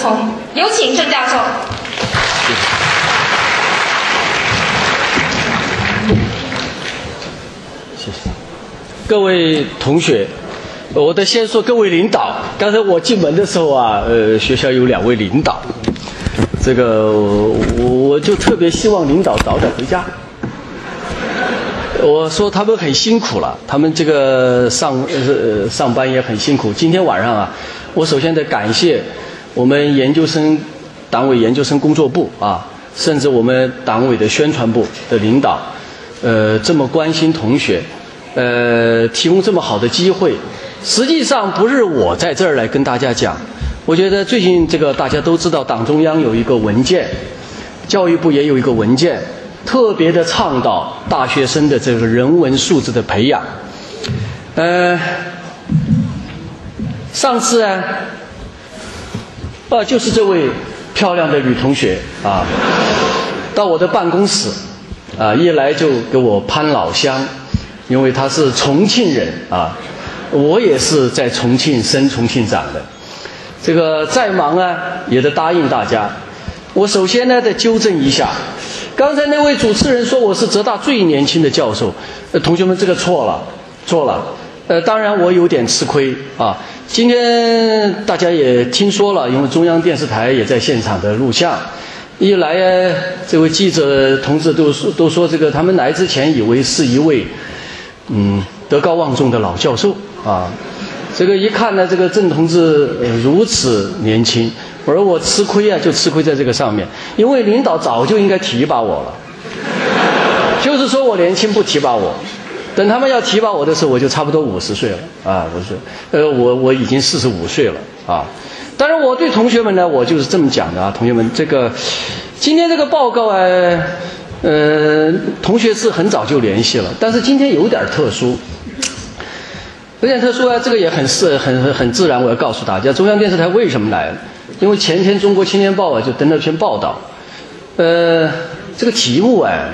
从。有请郑教授。谢谢。各位同学，我得先说各位领导。刚才我进门的时候啊，呃，学校有两位领导，这个我我就特别希望领导早点回家。我说他们很辛苦了，他们这个上呃上班也很辛苦。今天晚上啊，我首先得感谢我们研究生党委研究生工作部啊，甚至我们党委的宣传部的领导，呃，这么关心同学，呃，提供这么好的机会。实际上不是我在这儿来跟大家讲，我觉得最近这个大家都知道，党中央有一个文件，教育部也有一个文件。特别的倡导大学生的这个人文素质的培养。呃，上次啊，啊，就是这位漂亮的女同学啊，到我的办公室啊，一来就给我攀老乡，因为她是重庆人啊，我也是在重庆生、重庆长的。这个再忙啊，也得答应大家。我首先呢，得纠正一下。刚才那位主持人说我是浙大最年轻的教授，呃，同学们这个错了，错了。呃，当然我有点吃亏啊。今天大家也听说了，因为中央电视台也在现场的录像。一来，这位记者同志都说都说这个，他们来之前以为是一位嗯德高望重的老教授啊。这个一看呢，这个郑同志如此年轻。而我吃亏啊，就吃亏在这个上面，因为领导早就应该提拔我了，就是说我年轻不提拔我，等他们要提拔我的时候，我就差不多五十岁了啊，五十，呃，我我已经四十五岁了啊。当然，我对同学们呢，我就是这么讲的啊，同学们，这个今天这个报告啊，呃，同学是很早就联系了，但是今天有点特殊。有点特殊啊，这个也很是很很很自然。我要告诉大家，中央电视台为什么来？因为前天《中国青年报》啊就登了篇报道，呃，这个题目哎，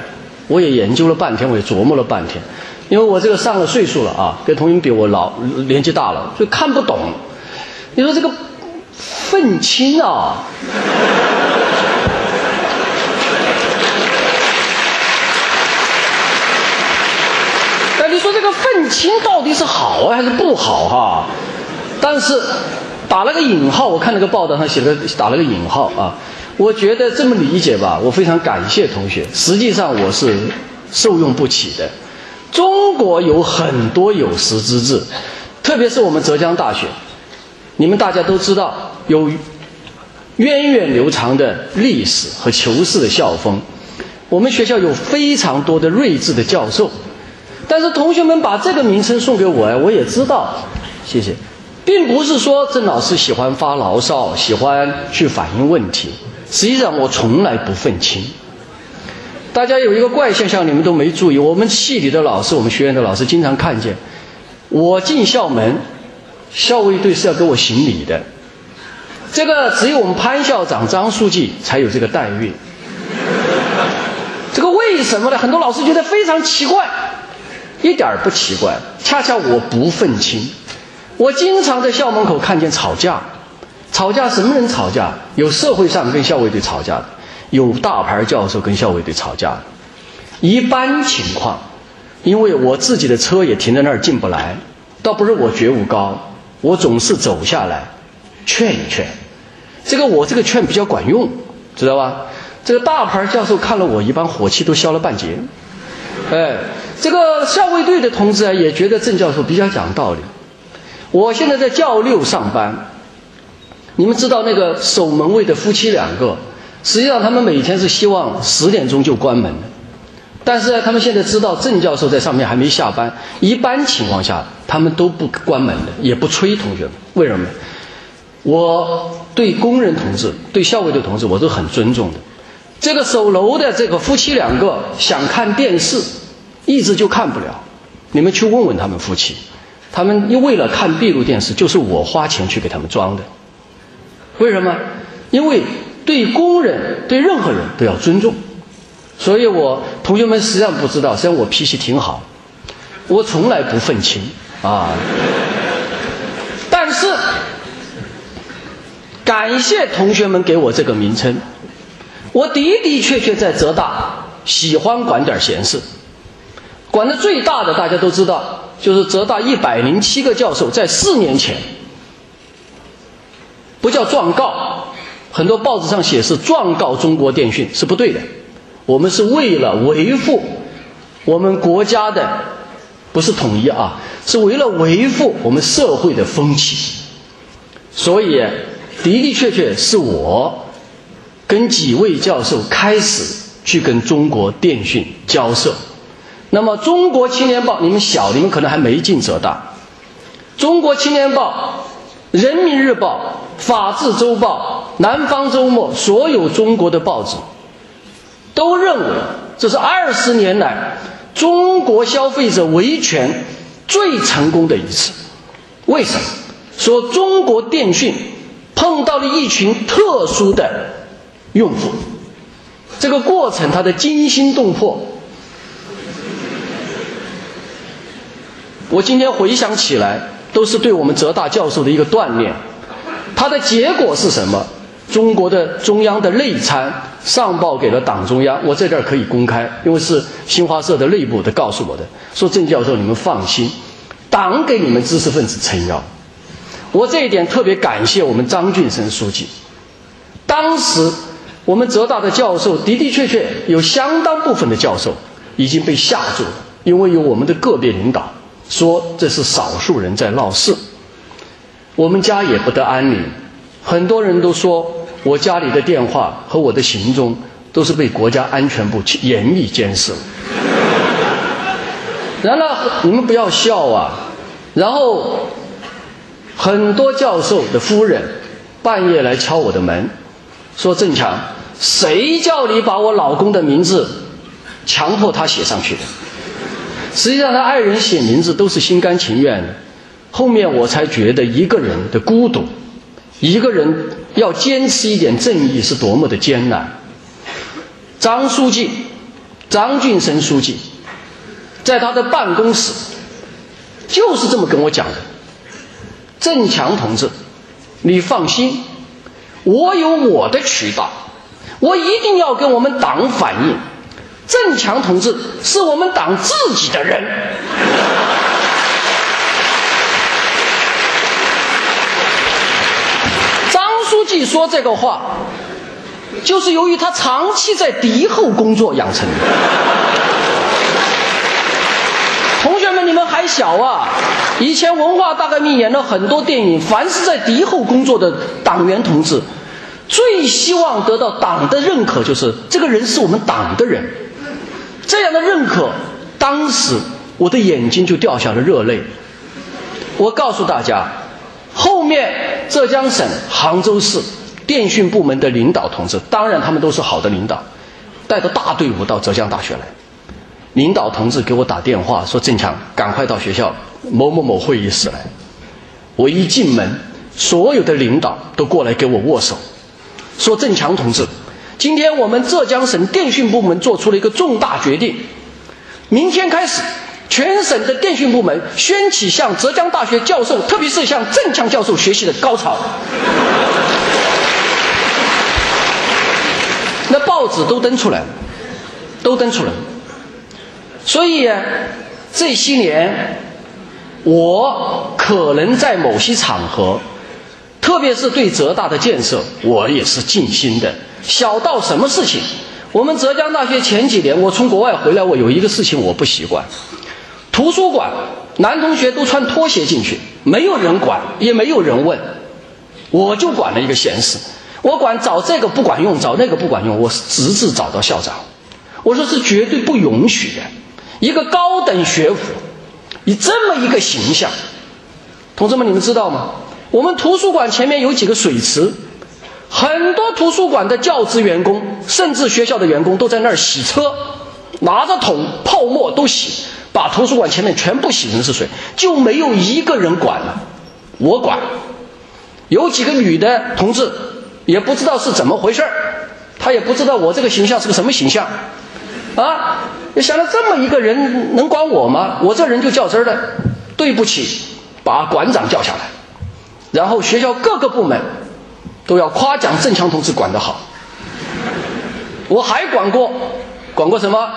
我也研究了半天，我也琢磨了半天。因为我这个上了岁数了啊，跟同学比我老，年纪大了，所以看不懂。你说这个愤青啊？你说这个愤青到底是好还是不好哈？但是打了个引号，我看那个报道上写了打了个引号啊。我觉得这么理解吧，我非常感谢同学。实际上我是受用不起的。中国有很多有识之士，特别是我们浙江大学，你们大家都知道有源远流长的历史和求是的校风。我们学校有非常多的睿智的教授。但是同学们把这个名称送给我呀，我也知道，谢谢，并不是说郑老师喜欢发牢骚，喜欢去反映问题。实际上我从来不愤青。大家有一个怪现象，你们都没注意，我们系里的老师，我们学院的老师经常看见，我进校门，校卫队是要给我行礼的。这个只有我们潘校长、张书记才有这个待遇。这个为什么呢？很多老师觉得非常奇怪。一点儿不奇怪，恰恰我不愤青。我经常在校门口看见吵架，吵架什么人吵架？有社会上跟校卫队吵架的，有大牌教授跟校卫队吵架。一般情况，因为我自己的车也停在那儿进不来，倒不是我觉悟高，我总是走下来劝一劝。这个我这个劝比较管用，知道吧？这个大牌教授看了我，一般火气都消了半截。哎。这个校卫队的同志啊，也觉得郑教授比较讲道理。我现在在教六上班，你们知道那个守门卫的夫妻两个，实际上他们每天是希望十点钟就关门的，但是他们现在知道郑教授在上面还没下班，一般情况下他们都不关门的，也不催同学们。为什么？我对工人同志、对校卫队同志我都很尊重的。这个守楼的这个夫妻两个想看电视。一直就看不了，你们去问问他们夫妻，他们因为了看闭路电视，就是我花钱去给他们装的。为什么？因为对工人对任何人都要尊重，所以我同学们实际上不知道，实际上我脾气挺好，我从来不愤青啊。但是，感谢同学们给我这个名称。我的的确确在浙大喜欢管点闲事，管的最大的大家都知道，就是浙大一百零七个教授在四年前，不叫状告，很多报纸上写是状告中国电讯是不对的，我们是为了维护我们国家的不是统一啊，是为了维护我们社会的风气，所以的的确确是我。跟几位教授开始去跟中国电讯交涉，那么《中国青年报》你们小，你们可能还没进浙大，《中国青年报》《人民日报》《法制周报》《南方周末》所有中国的报纸都认为这是二十年来中国消费者维权最成功的一次。为什么？说中国电讯碰到了一群特殊的。用户，这个过程它的惊心动魄，我今天回想起来，都是对我们浙大教授的一个锻炼。它的结果是什么？中国的中央的内参上报给了党中央，我在这儿可以公开，因为是新华社的内部的告诉我的，说郑教授你们放心，党给你们知识分子撑腰。我这一点特别感谢我们张俊生书记，当时。我们浙大的教授的的确确有相当部分的教授已经被吓住了，因为有我们的个别领导说这是少数人在闹事，我们家也不得安宁。很多人都说我家里的电话和我的行踪都是被国家安全部严密监视。然后你们不要笑啊，然后很多教授的夫人半夜来敲我的门，说郑强。谁叫你把我老公的名字强迫他写上去的？实际上，他爱人写名字都是心甘情愿的。后面我才觉得，一个人的孤独，一个人要坚持一点正义是多么的艰难。张书记，张俊生书记，在他的办公室就是这么跟我讲的：“郑强同志，你放心，我有我的渠道。”我一定要跟我们党反映，郑强同志是我们党自己的人。张书记说这个话，就是由于他长期在敌后工作养成的。同学们，你们还小啊！以前文化大革命演了很多电影，凡是在敌后工作的党员同志。最希望得到党的认可，就是这个人是我们党的人。这样的认可，当时我的眼睛就掉下了热泪。我告诉大家，后面浙江省杭州市电讯部门的领导同志，当然他们都是好的领导，带着大队伍到浙江大学来。领导同志给我打电话说：“郑强，赶快到学校某某某会议室来。”我一进门，所有的领导都过来给我握手。说郑强同志，今天我们浙江省电讯部门做出了一个重大决定，明天开始，全省的电讯部门掀起向浙江大学教授，特别是向郑强教授学习的高潮。那报纸都登出来了，都登出来了。所以这些年，我可能在某些场合。特别是对浙大的建设，我也是尽心的。小到什么事情，我们浙江大学前几年，我从国外回来，我有一个事情我不习惯。图书馆男同学都穿拖鞋进去，没有人管，也没有人问，我就管了一个闲事。我管找这个不管用，找那个不管用，我是直至找到校长，我说是绝对不允许的。一个高等学府，以这么一个形象，同志们，你们知道吗？我们图书馆前面有几个水池，很多图书馆的教职员工，甚至学校的员工都在那儿洗车，拿着桶泡沫都洗，把图书馆前面全部洗成是水，就没有一个人管了。我管，有几个女的同志也不知道是怎么回事儿，她也不知道我这个形象是个什么形象，啊，你想到这么一个人能管我吗？我这人就较真儿的，对不起，把馆长叫下来。然后学校各个部门都要夸奖郑强同志管得好。我还管过，管过什么？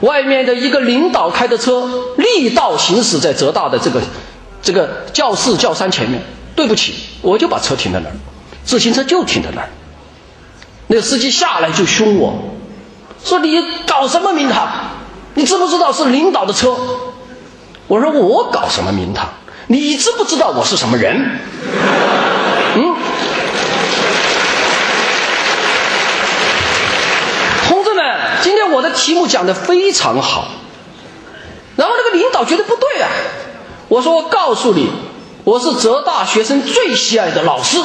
外面的一个领导开的车逆道行驶在浙大的这个这个教室教山前面，对不起，我就把车停在那儿，自行车就停在那儿。那个司机下来就凶我，说你搞什么名堂？你知不知道是领导的车？我说我搞什么名堂？你知不知道我是什么人？嗯。今天我的题目讲的非常好，然后那个领导觉得不对啊，我说我告诉你，我是浙大学生最喜爱的老师，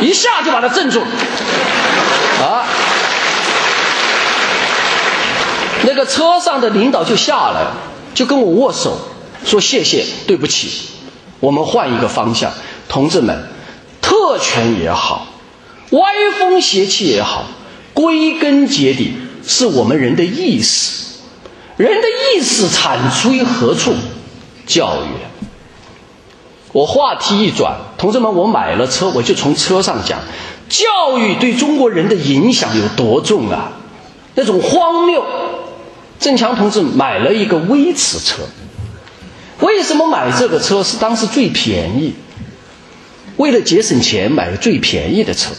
一下就把他镇住。了，啊，那个车上的领导就下来，就跟我握手，说谢谢，对不起，我们换一个方向，同志们，特权也好，歪风邪气也好，归根结底。是我们人的意识，人的意识产出于何处？教育。我话题一转，同志们，我买了车，我就从车上讲，教育对中国人的影响有多重啊？那种荒谬。郑强同志买了一个威驰车，为什么买这个车？是当时最便宜，为了节省钱买了最便宜的车。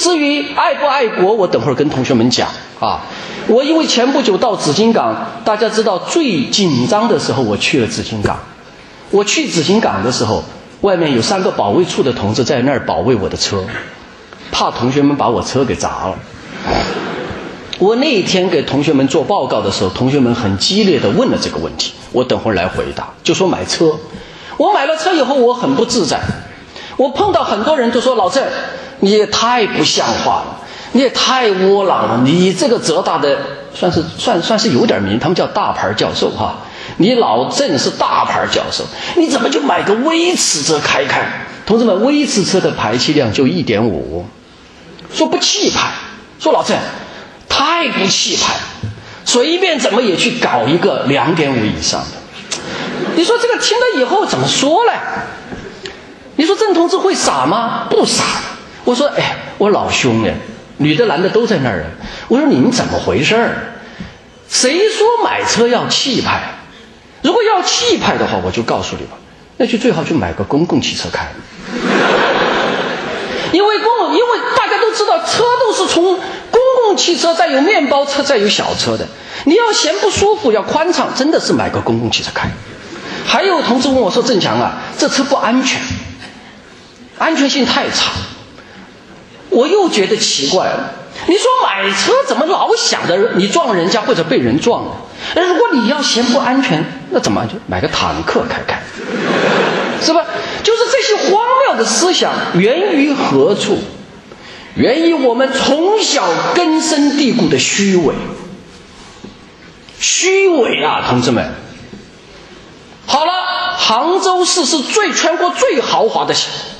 至于爱不爱国，我等会儿跟同学们讲啊。我因为前不久到紫金港，大家知道最紧张的时候，我去了紫金港。我去紫金港的时候，外面有三个保卫处的同志在那儿保卫我的车，怕同学们把我车给砸了。我那一天给同学们做报告的时候，同学们很激烈的问了这个问题，我等会儿来回答。就说买车，我买了车以后，我很不自在。我碰到很多人都说老郑。你也太不像话了，你也太窝囊了。你这个浙大的算是算算是有点名，他们叫大牌教授哈。你老郑是大牌教授，你怎么就买个威驰车开开？同志们，威驰车的排气量就一点五，说不气派，说老郑太不气派，随便怎么也去搞一个两点五以上的。你说这个听了以后怎么说呢？你说郑同志会傻吗？不傻。我说，哎，我老兄哎，女的男的都在那儿。我说你们怎么回事儿？谁说买车要气派？如果要气派的话，我就告诉你吧，那就最好去买个公共汽车开。因为公，因为大家都知道，车都是从公共汽车，再有面包车，再有小车的。你要嫌不舒服，要宽敞，真的是买个公共汽车开。还有同志问我说：“郑强啊，这车不安全，安全性太差。”我又觉得奇怪了，你说买车怎么老想着你撞人家或者被人撞了？如果你要嫌不安全，那怎么就买个坦克开开？是吧？就是这些荒谬的思想源于何处？源于我们从小根深蒂固的虚伪。虚伪啊，同志们！好了，杭州市是最全国最豪华的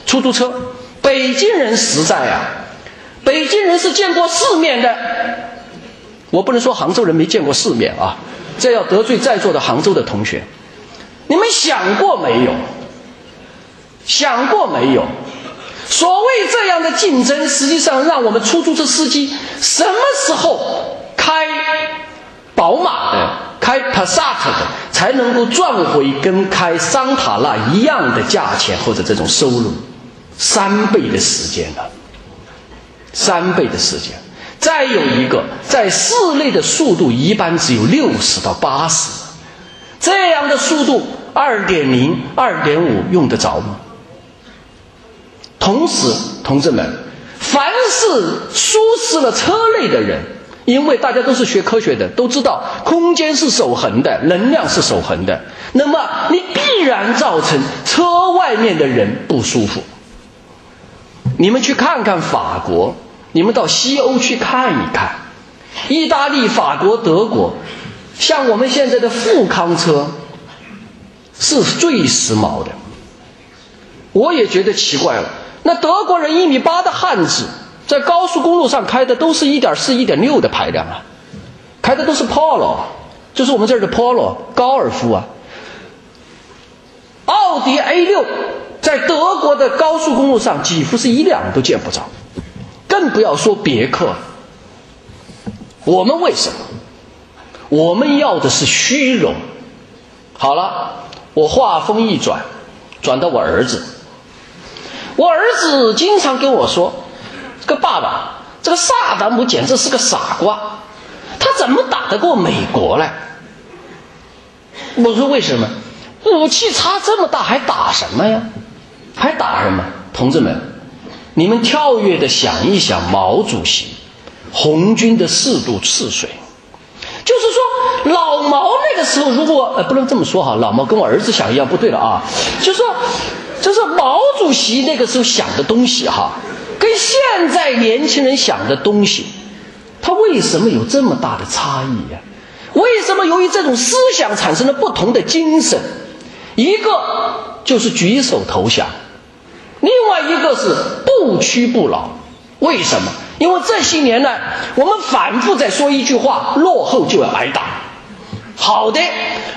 出租车。北京人实在啊，北京人是见过世面的。我不能说杭州人没见过世面啊，这要得罪在座的杭州的同学。你们想过没有？想过没有？所谓这样的竞争，实际上让我们出租车司机什么时候开宝马的、开帕萨特的，才能够赚回跟开桑塔纳一样的价钱或者这种收入？三倍的时间了，三倍的时间，再有一个在室内的速度一般只有六十到八十，这样的速度，二点零、二点五用得着吗？同时，同志们，凡是舒适了车内的人，因为大家都是学科学的，都知道空间是守恒的，能量是守恒的，那么你必然造成车外面的人不舒服。你们去看看法国，你们到西欧去看一看，意大利、法国、德国，像我们现在的富康车，是最时髦的。我也觉得奇怪了，那德国人一米八的汉子，在高速公路上开的都是一点四、一点六的排量啊，开的都是 Polo，就是我们这儿的 Polo 高尔夫啊，奥迪 A 六。在德国的高速公路上几乎是一辆都见不着，更不要说别克。我们为什么？我们要的是虚荣。好了，我话锋一转，转到我儿子。我儿子经常跟我说：“这个爸爸，这个萨达姆简直是个傻瓜，他怎么打得过美国呢？”我说：“为什么？武器差这么大，还打什么呀？还打什么？同志们，你们跳跃的想一想，毛主席，红军的四渡赤水。”就是说，老毛那个时候，如果呃不能这么说哈，老毛跟我儿子想一样不对了啊。就是说，就是毛主席那个时候想的东西哈，跟现在年轻人想的东西，他为什么有这么大的差异呀？为什么由于这种思想产生了不同的精神？一个就是举手投降，另外一个是不屈不挠。为什么？因为这些年呢，我们反复在说一句话：落后就要挨打。好的，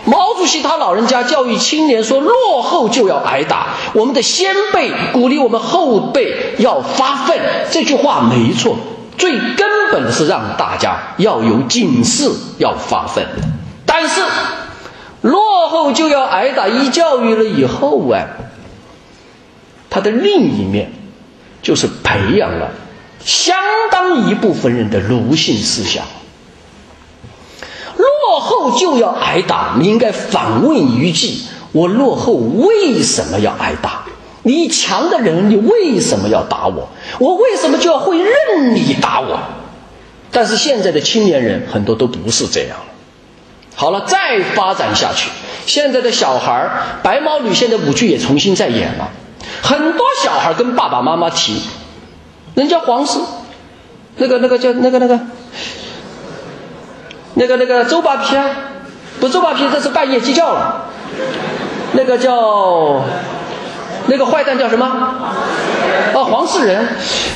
毛主席他老人家教育青年说：落后就要挨打。我们的先辈鼓励我们后辈要发奋，这句话没错。最根本的是让大家要有警示，要发奋。但是，落后就要挨打，一教育了以后啊，他的另一面就是培养了。相当一部分人的奴性思想，落后就要挨打。你应该反问一句：我落后为什么要挨打？你强的人，你为什么要打我？我为什么就要会任你打我？但是现在的青年人很多都不是这样了。好了，再发展下去，现在的小孩儿，白毛女现在舞剧也重新在演了，很多小孩跟爸爸妈妈提。人家黄氏，那个那个叫那个那个，那个那个周扒皮啊，不周扒皮，这是半夜鸡叫了。那个叫，那个坏蛋叫什么？啊，黄世仁，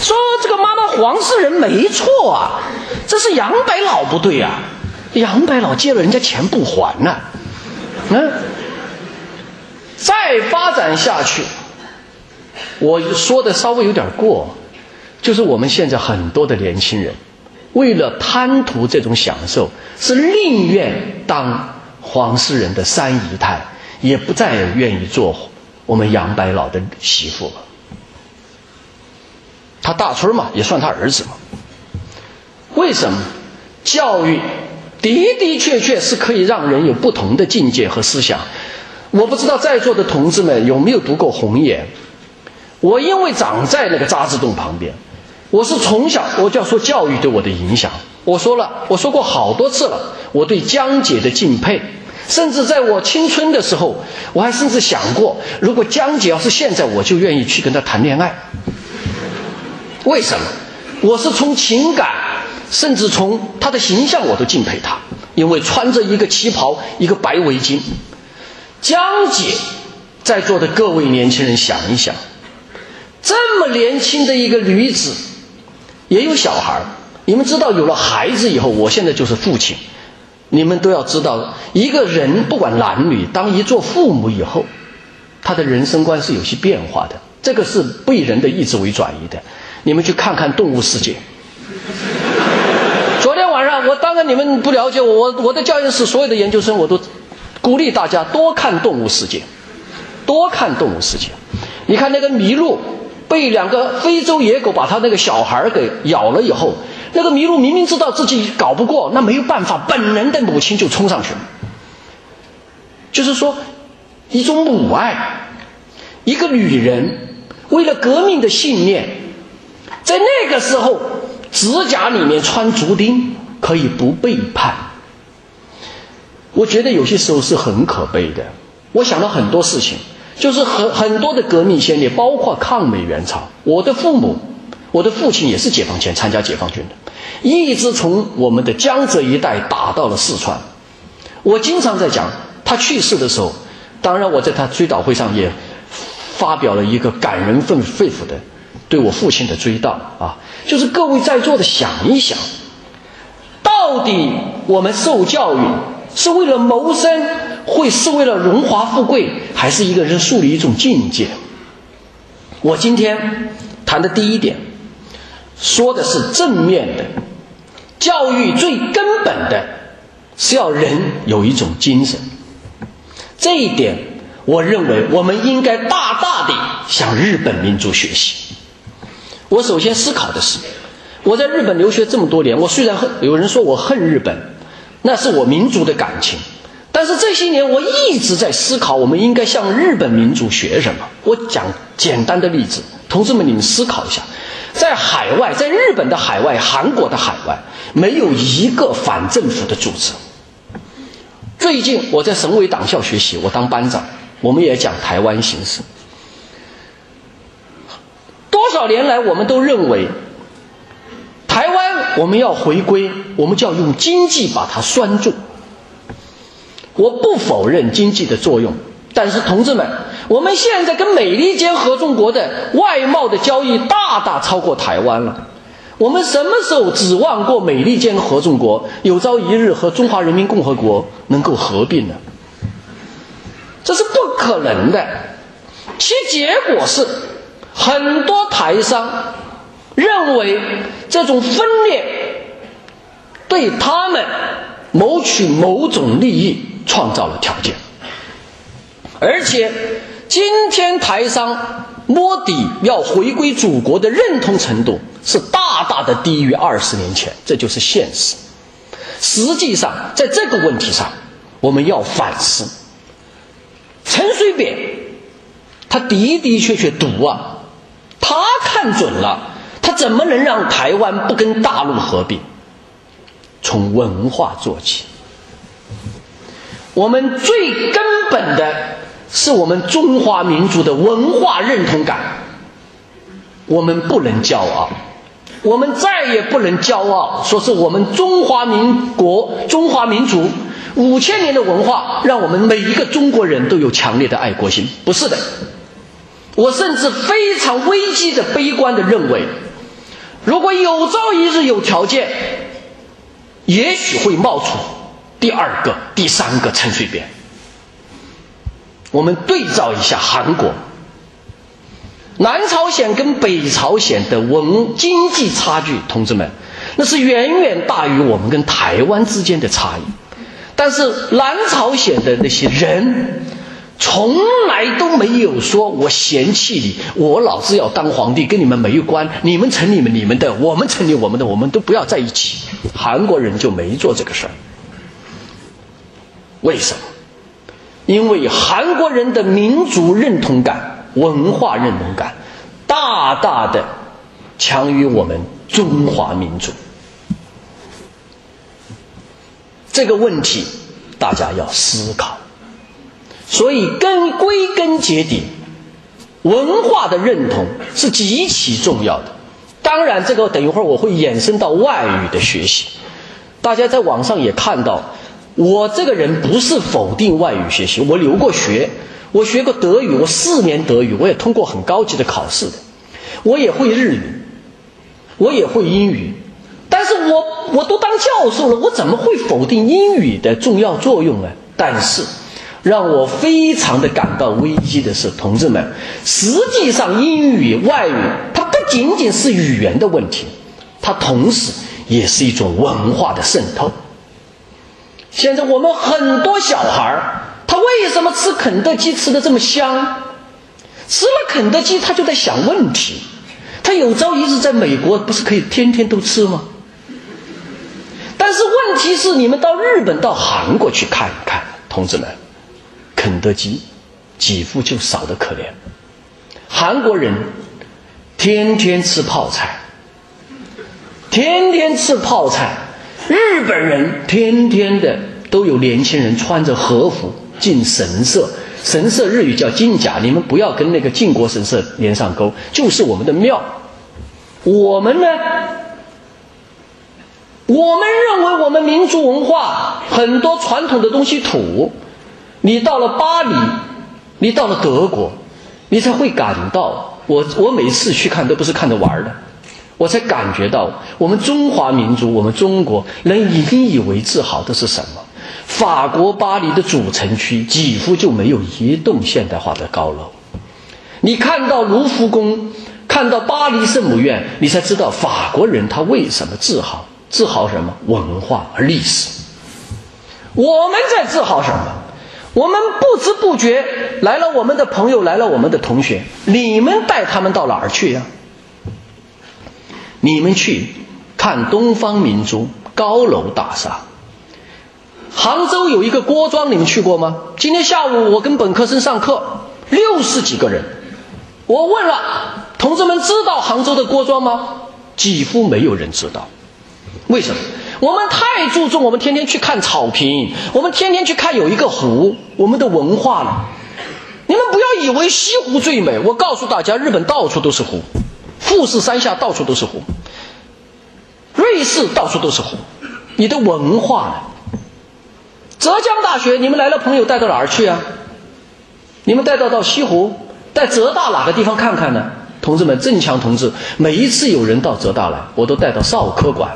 说这个妈妈黄世仁没错啊，这是杨白老不对呀，杨白老借了人家钱不还呢，嗯，再发展下去，我说的稍微有点过。就是我们现在很多的年轻人，为了贪图这种享受，是宁愿当黄世仁的三姨太，也不再愿意做我们杨白老的媳妇了。他大春嘛，也算他儿子嘛。为什么？教育的的确确是可以让人有不同的境界和思想。我不知道在座的同志们有没有读过《红岩》？我因为长在那个渣滓洞旁边。我是从小我就要说教育对我的影响。我说了，我说过好多次了，我对江姐的敬佩，甚至在我青春的时候，我还甚至想过，如果江姐要是现在，我就愿意去跟她谈恋爱。为什么？我是从情感，甚至从她的形象，我都敬佩她，因为穿着一个旗袍，一个白围巾。江姐，在座的各位年轻人想一想，这么年轻的一个女子。也有小孩儿，你们知道，有了孩子以后，我现在就是父亲，你们都要知道，一个人不管男女，当一做父母以后，他的人生观是有些变化的，这个是被人的意志为转移的。你们去看看《动物世界》。昨天晚上，我当然你们不了解我，我我的教研室所有的研究生，我都鼓励大家多看《动物世界》，多看《动物世界》。你看那个麋鹿。被两个非洲野狗把他那个小孩给咬了以后，那个麋鹿明明知道自己搞不过，那没有办法，本能的母亲就冲上去了。就是说，一种母爱，一个女人为了革命的信念，在那个时候指甲里面穿竹钉可以不背叛。我觉得有些时候是很可悲的。我想了很多事情。就是很很多的革命先烈，包括抗美援朝。我的父母，我的父亲也是解放前参加解放军的，一直从我们的江浙一带打到了四川。我经常在讲，他去世的时候，当然我在他追悼会上也发表了一个感人肺肺腑的对我父亲的追悼啊，就是各位在座的想一想，到底我们受教育是为了谋生？会是为了荣华富贵，还是一个人树立一种境界？我今天谈的第一点，说的是正面的教育，最根本的是要人有一种精神。这一点，我认为我们应该大大的向日本民族学习。我首先思考的是，我在日本留学这么多年，我虽然恨，有人说我恨日本，那是我民族的感情。但是这些年，我一直在思考，我们应该向日本民族学什么。我讲简单的例子，同志们，你们思考一下，在海外，在日本的海外、韩国的海外，没有一个反政府的组织。最近我在省委党校学习，我当班长，我们也讲台湾形势。多少年来，我们都认为，台湾我们要回归，我们就要用经济把它拴住。我不否认经济的作用，但是同志们，我们现在跟美利坚合众国的外贸的交易大大超过台湾了。我们什么时候指望过美利坚合众国有朝一日和中华人民共和国能够合并呢？这是不可能的。其结果是，很多台商认为这种分裂对他们谋取某种利益。创造了条件，而且今天台商摸底要回归祖国的认同程度是大大的低于二十年前，这就是现实。实际上，在这个问题上，我们要反思。陈水扁，他的的确确赌啊，他看准了，他怎么能让台湾不跟大陆合并？从文化做起。我们最根本的是我们中华民族的文化认同感，我们不能骄傲，我们再也不能骄傲，说是我们中华民国、中华民族五千年的文化，让我们每一个中国人都有强烈的爱国心。不是的，我甚至非常危机的、悲观的认为，如果有朝一日有条件，也许会冒出。第二个、第三个陈水扁，我们对照一下韩国、南朝鲜跟北朝鲜的文经济差距，同志们，那是远远大于我们跟台湾之间的差异。但是南朝鲜的那些人，从来都没有说我嫌弃你，我老子要当皇帝，跟你们没有关，你们成你们你们的，我们成立我们的，我们都不要在一起。韩国人就没做这个事儿。为什么？因为韩国人的民族认同感、文化认同感，大大的强于我们中华民族。这个问题大家要思考。所以根归根结底，文化的认同是极其重要的。当然，这个等一会儿我会延伸到外语的学习。大家在网上也看到。我这个人不是否定外语学习，我留过学，我学过德语，我四年德语，我也通过很高级的考试的，我也会日语，我也会英语，但是我我都当教授了，我怎么会否定英语的重要作用呢？但是让我非常的感到危机的是，同志们，实际上英语外语它不仅仅是语言的问题，它同时也是一种文化的渗透。现在我们很多小孩，他为什么吃肯德基吃的这么香？吃了肯德基，他就在想问题。他有朝一日在美国，不是可以天天都吃吗？但是问题是，你们到日本、到韩国去看一看，同志们，肯德基几乎就少得可怜。韩国人天天吃泡菜，天天吃泡菜。日本人天天的都有年轻人穿着和服进神社，神社日语叫进甲，你们不要跟那个靖国神社连上钩，就是我们的庙。我们呢，我们认为我们民族文化很多传统的东西土，你到了巴黎，你到了德国，你才会感到，我我每次去看都不是看着玩的。我才感觉到，我们中华民族，我们中国能引以为自豪的是什么？法国巴黎的主城区几乎就没有一栋现代化的高楼。你看到卢浮宫，看到巴黎圣母院，你才知道法国人他为什么自豪？自豪什么？文化和历史。我们在自豪什么？我们不知不觉来了我们的朋友，来了我们的同学，你们带他们到哪儿去呀？你们去看东方明珠高楼大厦。杭州有一个郭庄，你们去过吗？今天下午我跟本科生上课，六十几个人，我问了同志们，知道杭州的郭庄吗？几乎没有人知道。为什么？我们太注重我们天天去看草坪，我们天天去看有一个湖，我们的文化了。你们不要以为西湖最美，我告诉大家，日本到处都是湖，富士山下到处都是湖，瑞士到处都是湖。你的文化呢？浙江大学，你们来了，朋友带到哪儿去啊？你们带到到西湖，带浙大哪个地方看看呢？同志们，郑强同志，每一次有人到浙大来，我都带到少科馆。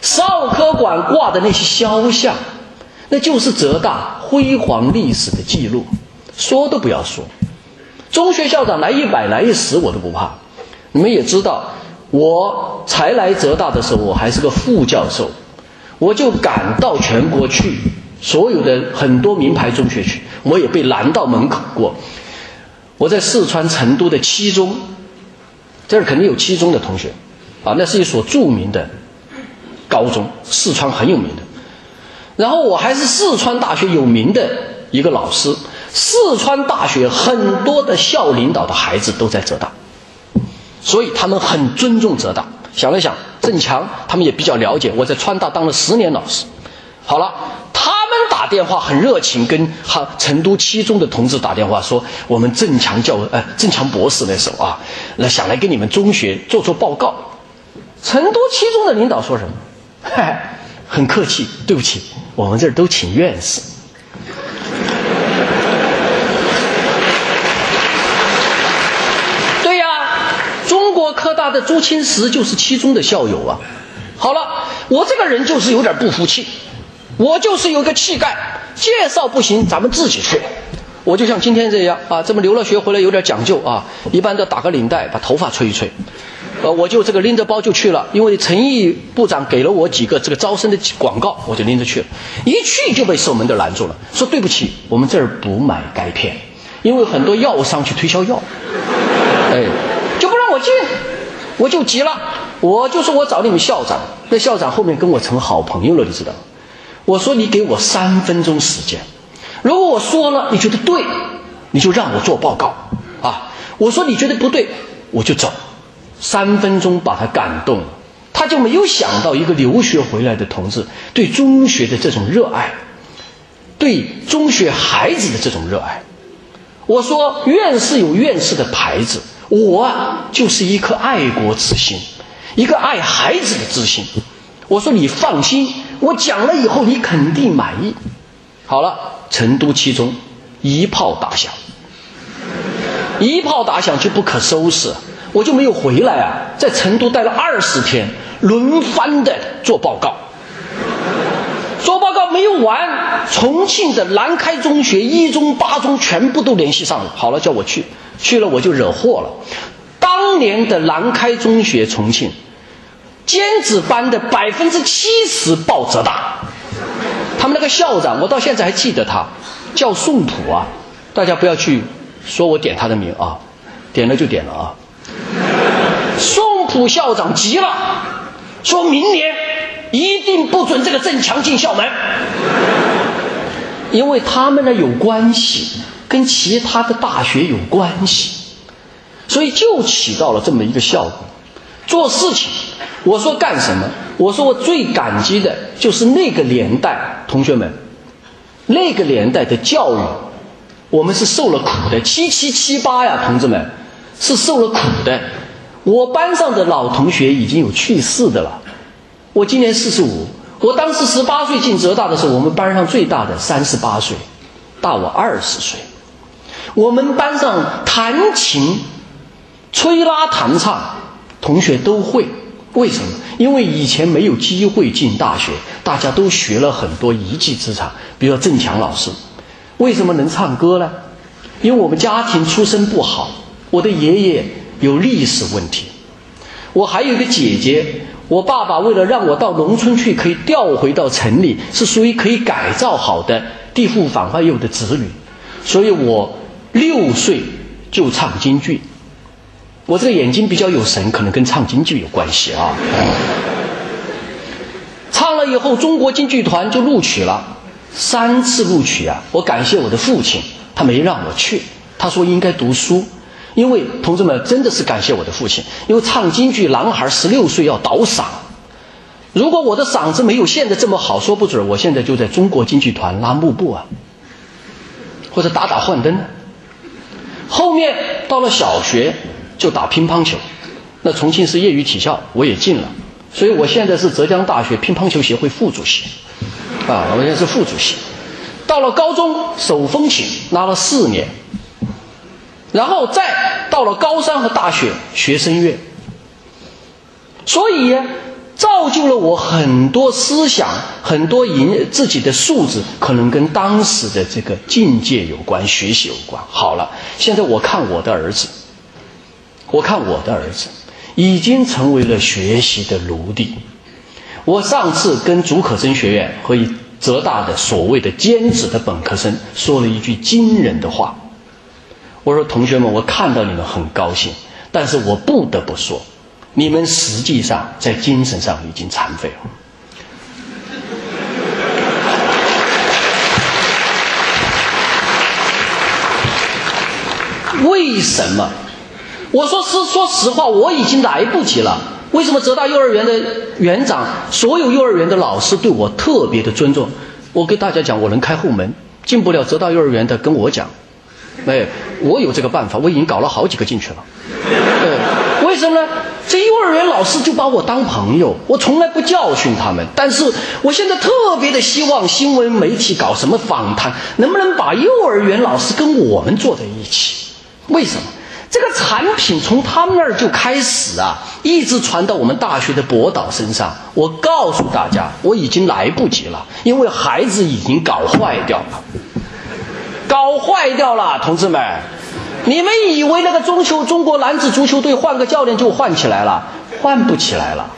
少科馆挂的那些肖像，那就是浙大辉煌历史的记录，说都不要说。中学校长来一百来一十我都不怕。你们也知道，我才来浙大的时候，我还是个副教授，我就赶到全国去。所有的很多名牌中学去，我也被拦到门口过。我在四川成都的七中，这儿肯定有七中的同学，啊，那是一所著名的高中，四川很有名的。然后我还是四川大学有名的一个老师，四川大学很多的校领导的孩子都在浙大，所以他们很尊重浙大。想了想，郑强他们也比较了解，我在川大当了十年老师。好了。他们打电话很热情，跟哈成都七中的同志打电话说，我们郑强教呃郑强博士那时候啊，那想来给你们中学做做报告。成都七中的领导说什么？嗨，很客气，对不起，我们这儿都请院士。对呀，中国科大的朱清时就是七中的校友啊。好了，我这个人就是有点不服气。我就是有个气概，介绍不行，咱们自己去。我就像今天这样啊，这么留了学回来有点讲究啊，一般都打个领带，把头发吹一吹。呃，我就这个拎着包就去了，因为陈毅部长给了我几个这个招生的广告，我就拎着去了。一去就被守门的拦住了，说对不起，我们这儿不买钙片，因为很多药商去推销药，哎，就不让我进，我就急了，我就说我找你们校长，那校长后面跟我成好朋友了，你知道吗？我说你给我三分钟时间，如果我说了你觉得对，你就让我做报告啊。我说你觉得不对，我就走。三分钟把他感动了，他就没有想到一个留学回来的同志对中学的这种热爱，对中学孩子的这种热爱。我说院士有院士的牌子，我就是一颗爱国之心，一个爱孩子的之心。我说你放心。我讲了以后，你肯定满意。好了，成都七中一炮打响，一炮打响就不可收拾，我就没有回来啊，在成都待了二十天，轮番的做报告。做报告没有完，重庆的南开中学一中、八中全部都联系上了，好了，叫我去，去了我就惹祸了。当年的南开中学重庆。尖子班的百分之七十报浙大，他们那个校长我到现在还记得他，叫宋普啊，大家不要去说我点他的名啊，点了就点了啊。宋普校长急了，说明年一定不准这个郑强进校门，因为他们呢有关系，跟其他的大学有关系，所以就起到了这么一个效果，做事情。我说干什么？我说我最感激的就是那个年代同学们，那个年代的教育，我们是受了苦的。七七七八呀，同志们是受了苦的。我班上的老同学已经有去世的了。我今年四十五，我当时十八岁进浙大的时候，我们班上最大的三十八岁，大我二十岁。我们班上弹琴、吹拉弹唱，同学都会。为什么？因为以前没有机会进大学，大家都学了很多一技之长。比如说郑强老师，为什么能唱歌呢？因为我们家庭出身不好，我的爷爷有历史问题，我还有一个姐姐。我爸爸为了让我到农村去，可以调回到城里，是属于可以改造好的地户反坏右的子女，所以我六岁就唱京剧。我这个眼睛比较有神，可能跟唱京剧有关系啊。唱了以后，中国京剧团就录取了，三次录取啊！我感谢我的父亲，他没让我去，他说应该读书。因为同志们真的是感谢我的父亲，因为唱京剧，男孩十六岁要倒嗓。如果我的嗓子没有现在这么好，说不准我现在就在中国京剧团拉幕布啊，或者打打幻灯。后面到了小学就打乒乓球，那重庆市业余体校我也进了，所以我现在是浙江大学乒乓球协会副主席，啊，我现在是副主席。到了高中手风琴拉了四年。然后再到了高三和大学学声乐，所以造就了我很多思想，很多营自己的素质，可能跟当时的这个境界有关，学习有关。好了，现在我看我的儿子，我看我的儿子已经成为了学习的奴隶。我上次跟竺可桢学院和浙大的所谓的尖子的本科生说了一句惊人的话。我说：“同学们，我看到你们很高兴，但是我不得不说，你们实际上在精神上已经残废了。为什么？我说是说实话，我已经来不及了。为什么浙大幼儿园的园长，所有幼儿园的老师对我特别的尊重？我给大家讲，我能开后门，进不了浙大幼儿园的跟我讲。”哎，我有这个办法，我已经搞了好几个进去了。对，为什么呢？这幼儿园老师就把我当朋友，我从来不教训他们。但是我现在特别的希望新闻媒体搞什么访谈，能不能把幼儿园老师跟我们坐在一起？为什么？这个产品从他们那儿就开始啊，一直传到我们大学的博导身上。我告诉大家，我已经来不及了，因为孩子已经搞坏掉了。搞坏掉了，同志们！你们以为那个中球中国男子足球队换个教练就换起来了？换不起来了，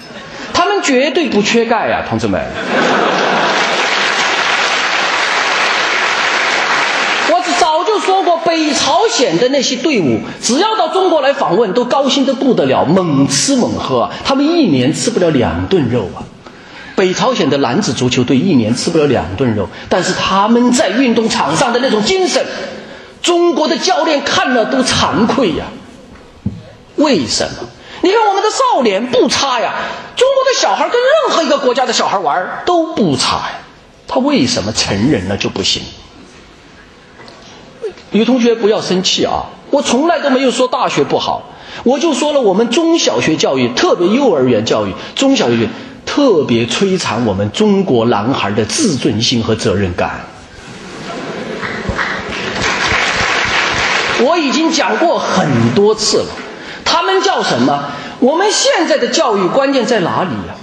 他们绝对不缺钙呀，同志们！我早就说过，北朝鲜的那些队伍，只要到中国来访问，都高兴的不得了，猛吃猛喝，他们一年吃不了两顿肉啊。北朝鲜的男子足球队一年吃不了两顿肉，但是他们在运动场上的那种精神，中国的教练看了都惭愧呀。为什么？你看我们的少年不差呀，中国的小孩跟任何一个国家的小孩玩都不差呀，他为什么成人了就不行？女同学不要生气啊，我从来都没有说大学不好，我就说了我们中小学教育，特别幼儿园教育，中小学。特别摧残我们中国男孩的自尊心和责任感。我已经讲过很多次了，他们叫什么？我们现在的教育关键在哪里呀？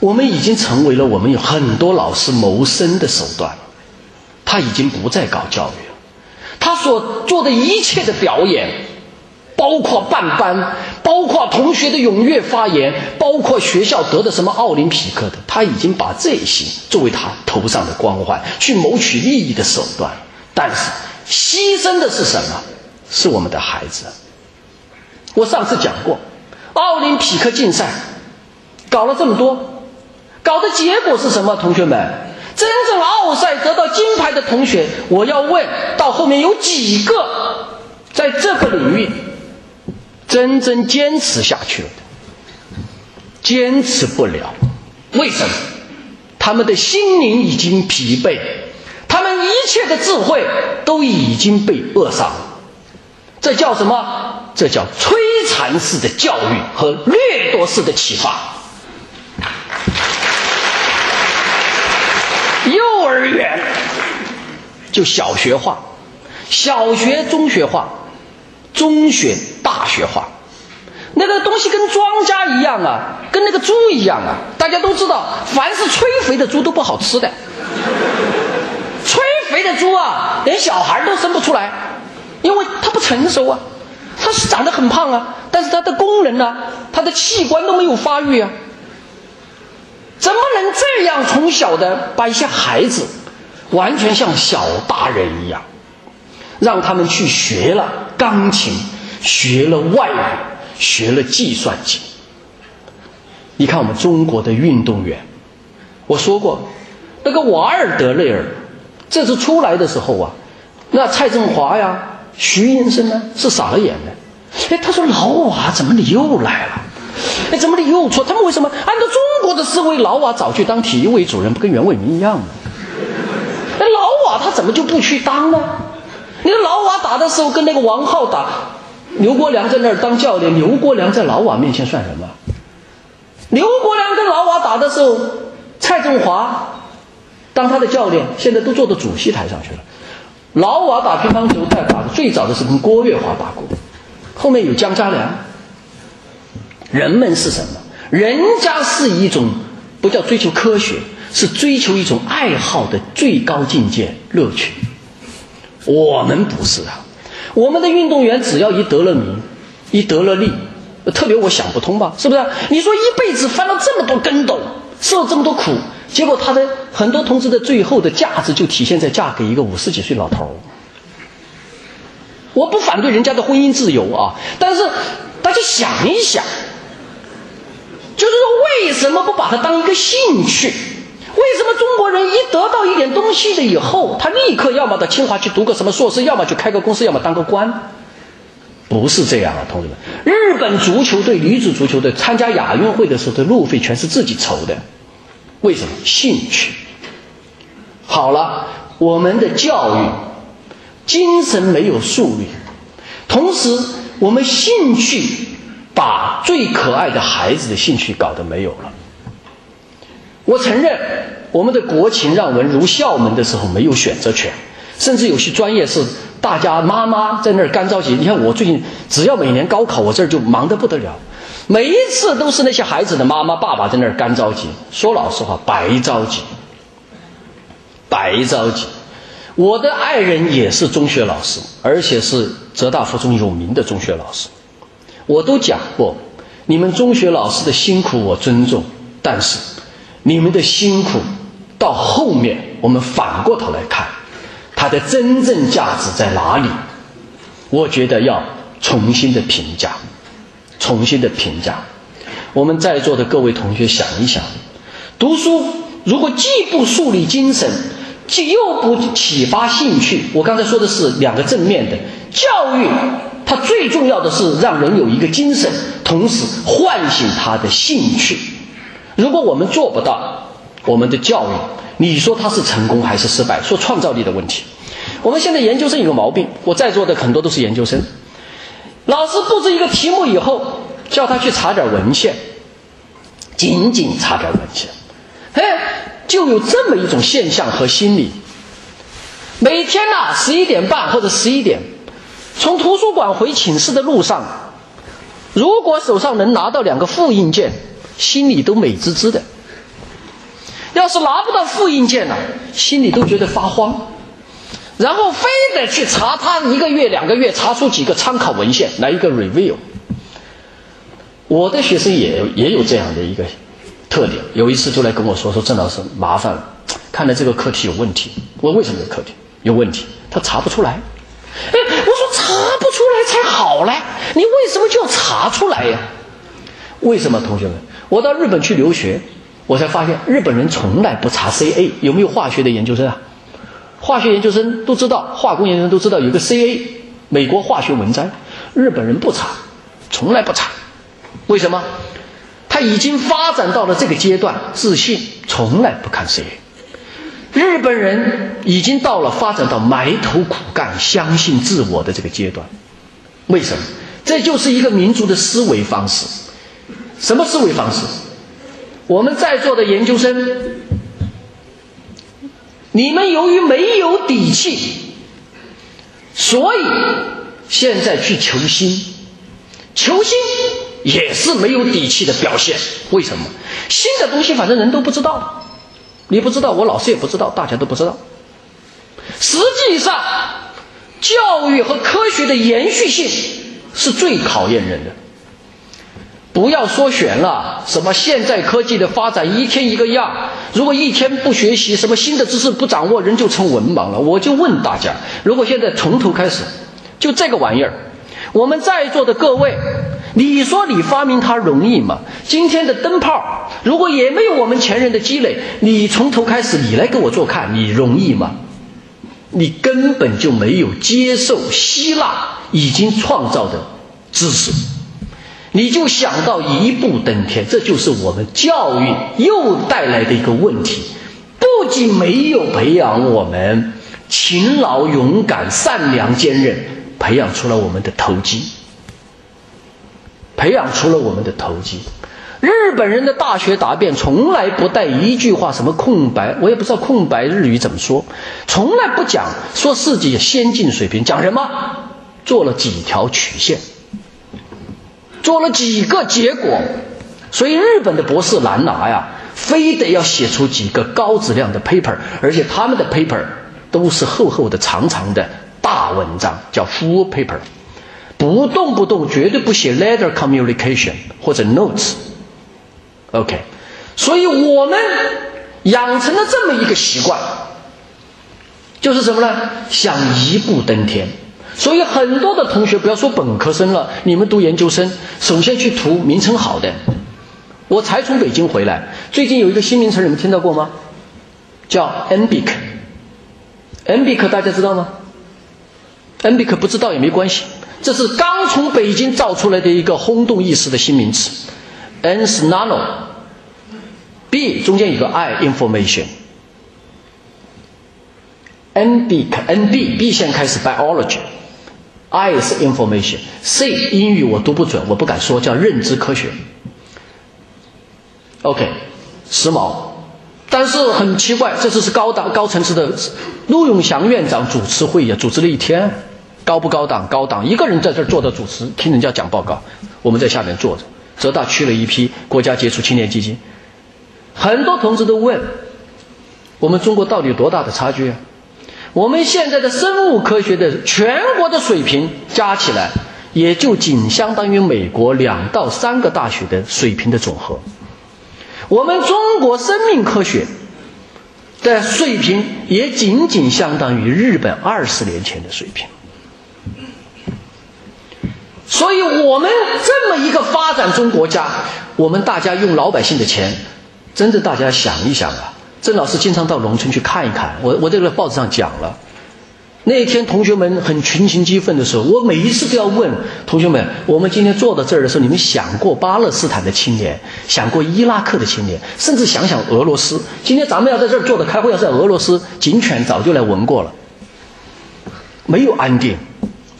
我们已经成为了我们有很多老师谋生的手段，他已经不再搞教育了，他所做的一切的表演。包括办班，包括同学的踊跃发言，包括学校得的什么奥林匹克的，他已经把这些作为他头上的光环，去谋取利益的手段。但是牺牲的是什么？是我们的孩子。我上次讲过，奥林匹克竞赛搞了这么多，搞的结果是什么？同学们，真正奥赛得到金牌的同学，我要问到后面有几个在这个领域？真正坚持下去了的，坚持不了，为什么？他们的心灵已经疲惫，他们一切的智慧都已经被扼杀了。这叫什么？这叫摧残式的教育和掠夺式的启发。幼儿园就小学化，小学中学化，中学。大学化，那个东西跟庄稼一样啊，跟那个猪一样啊。大家都知道，凡是催肥的猪都不好吃的。催肥的猪啊，连小孩都生不出来，因为它不成熟啊。他是长得很胖啊，但是他的功能呢，他的器官都没有发育啊。怎么能这样从小的把一些孩子完全像小大人一样，让他们去学了钢琴，学了外语，学了计算机？你看我们中国的运动员，我说过，那个瓦尔德内尔这次出来的时候啊，那蔡振华呀、徐寅生呢是傻了眼的。哎，他说老瓦怎么你又来了？哎，怎么你又错？他们为什么按照中国的思维，老瓦早去当体育委主任，不跟袁伟民一样吗？那老瓦他怎么就不去当呢？你说老瓦打的时候跟那个王浩打，刘国梁在那儿当教练，刘国梁在老瓦面前算什么？刘国梁跟老瓦打的时候，蔡振华当他的教练，现在都坐到主席台上去了。老瓦打乒乓球，他打的最早的是跟郭跃华打过，后面有江家良。人们是什么？人家是一种不叫追求科学，是追求一种爱好的最高境界乐趣。我们不是啊，我们的运动员只要一得了名，一得了利。特别我想不通吧，是不是？你说一辈子翻了这么多跟斗，受了这么多苦，结果他的很多同志的最后的价值就体现在嫁给一个五十几岁老头儿我不反对人家的婚姻自由啊，但是大家想一想，就是说为什么不把它当一个兴趣？为什么中国人一得到一点东西了以后，他立刻要么到清华去读个什么硕士，要么去开个公司，要么当个官？不是这样啊，同志们！日本足球队女子足球队参加亚运会的时候的路费全是自己筹的，为什么？兴趣。好了，我们的教育精神没有树立，同时我们兴趣把最可爱的孩子的兴趣搞得没有了。我承认，我们的国情让文如校门的时候没有选择权，甚至有些专业是。大家妈妈在那儿干着急，你看我最近只要每年高考，我这儿就忙得不得了。每一次都是那些孩子的妈妈爸爸在那儿干着急。说老实话，白着急，白着急。我的爱人也是中学老师，而且是浙大附中有名的中学老师。我都讲过，你们中学老师的辛苦我尊重，但是你们的辛苦到后面，我们反过头来看。它的真正价值在哪里？我觉得要重新的评价，重新的评价。我们在座的各位同学想一想，读书如果既不树立精神，既又不启发兴趣，我刚才说的是两个正面的教育，它最重要的是让人有一个精神，同时唤醒他的兴趣。如果我们做不到，我们的教育，你说它是成功还是失败？说创造力的问题。我们现在研究生有个毛病，我在座的很多都是研究生。老师布置一个题目以后，叫他去查点文献，仅仅查点文献，哎，就有这么一种现象和心理。每天呐，十一点半或者十一点，从图书馆回寝室的路上，如果手上能拿到两个复印件，心里都美滋滋的；要是拿不到复印件呢，心里都觉得发慌。然后非得去查他一个月两个月查出几个参考文献来一个 review。我的学生也也有这样的一个特点，有一次就来跟我说说郑老师麻烦了，看来这个课题有问题。我为什么有课题有问题？他查不出来。哎，我说查不出来才好嘞，你为什么就要查出来呀？为什么同学们？我到日本去留学，我才发现日本人从来不查 CA，有没有化学的研究生啊？化学研究生都知道，化工研究生都知道有个 CA，美国化学文摘，日本人不查，从来不查，为什么？他已经发展到了这个阶段，自信，从来不看 CA。日本人已经到了发展到埋头苦干、相信自我的这个阶段，为什么？这就是一个民族的思维方式。什么思维方式？我们在座的研究生。你们由于没有底气，所以现在去求新，求新也是没有底气的表现。为什么？新的东西反正人都不知道，你不知道，我老师也不知道，大家都不知道。实际上，教育和科学的延续性是最考验人的。不要说悬了，什么现在科技的发展一天一个样，如果一天不学习，什么新的知识不掌握，人就成文盲了。我就问大家，如果现在从头开始，就这个玩意儿，我们在座的各位，你说你发明它容易吗？今天的灯泡，如果也没有我们前人的积累，你从头开始，你来给我做看，你容易吗？你根本就没有接受希腊已经创造的知识。你就想到一步登天，这就是我们教育又带来的一个问题。不仅没有培养我们勤劳、勇敢、善良、坚韧，培养出了我们的投机，培养出了我们的投机。日本人的大学答辩从来不带一句话，什么空白，我也不知道空白日语怎么说，从来不讲说自己先进水平，讲什么？做了几条曲线。做了几个结果，所以日本的博士难拿呀，非得要写出几个高质量的 paper，而且他们的 paper 都是厚厚的、长长的大文章，叫 full paper，不动不动绝对不写 letter communication 或者 notes，OK，所以我们养成了这么一个习惯，就是什么呢？想一步登天。所以很多的同学，不要说本科生了，你们读研究生，首先去图名称好的。我才从北京回来，最近有一个新名词，你们听到过吗？叫 MBIC。MBIC 大家知道吗？MBIC 不知道也没关系，这是刚从北京造出来的一个轰动一时的新名词。N 是 Nano，B 中间有个 I information。MBIC，NB，B 先开始 biology。I 是 information，C 英语我读不准，我不敢说，叫认知科学。OK，时髦，但是很奇怪，这次是高档高层次的，陆永祥院长主持会议，主持了一天，高不高档？高档，一个人在这儿坐着主持，听人家讲报告，我们在下面坐着。浙大去了一批国家杰出青年基金，很多同志都问，我们中国到底有多大的差距啊？我们现在的生物科学的全国的水平加起来，也就仅相当于美国两到三个大学的水平的总和。我们中国生命科学的水平也仅仅相当于日本二十年前的水平。所以，我们这么一个发展中国家，我们大家用老百姓的钱，真的大家想一想啊。郑老师经常到农村去看一看，我我这个报纸上讲了，那一天同学们很群情激愤的时候，我每一次都要问同学们：我们今天坐到这儿的时候，你们想过巴勒斯坦的青年，想过伊拉克的青年，甚至想想俄罗斯？今天咱们要在这儿坐的开会，要在俄罗斯，警犬早就来闻过了，没有安定，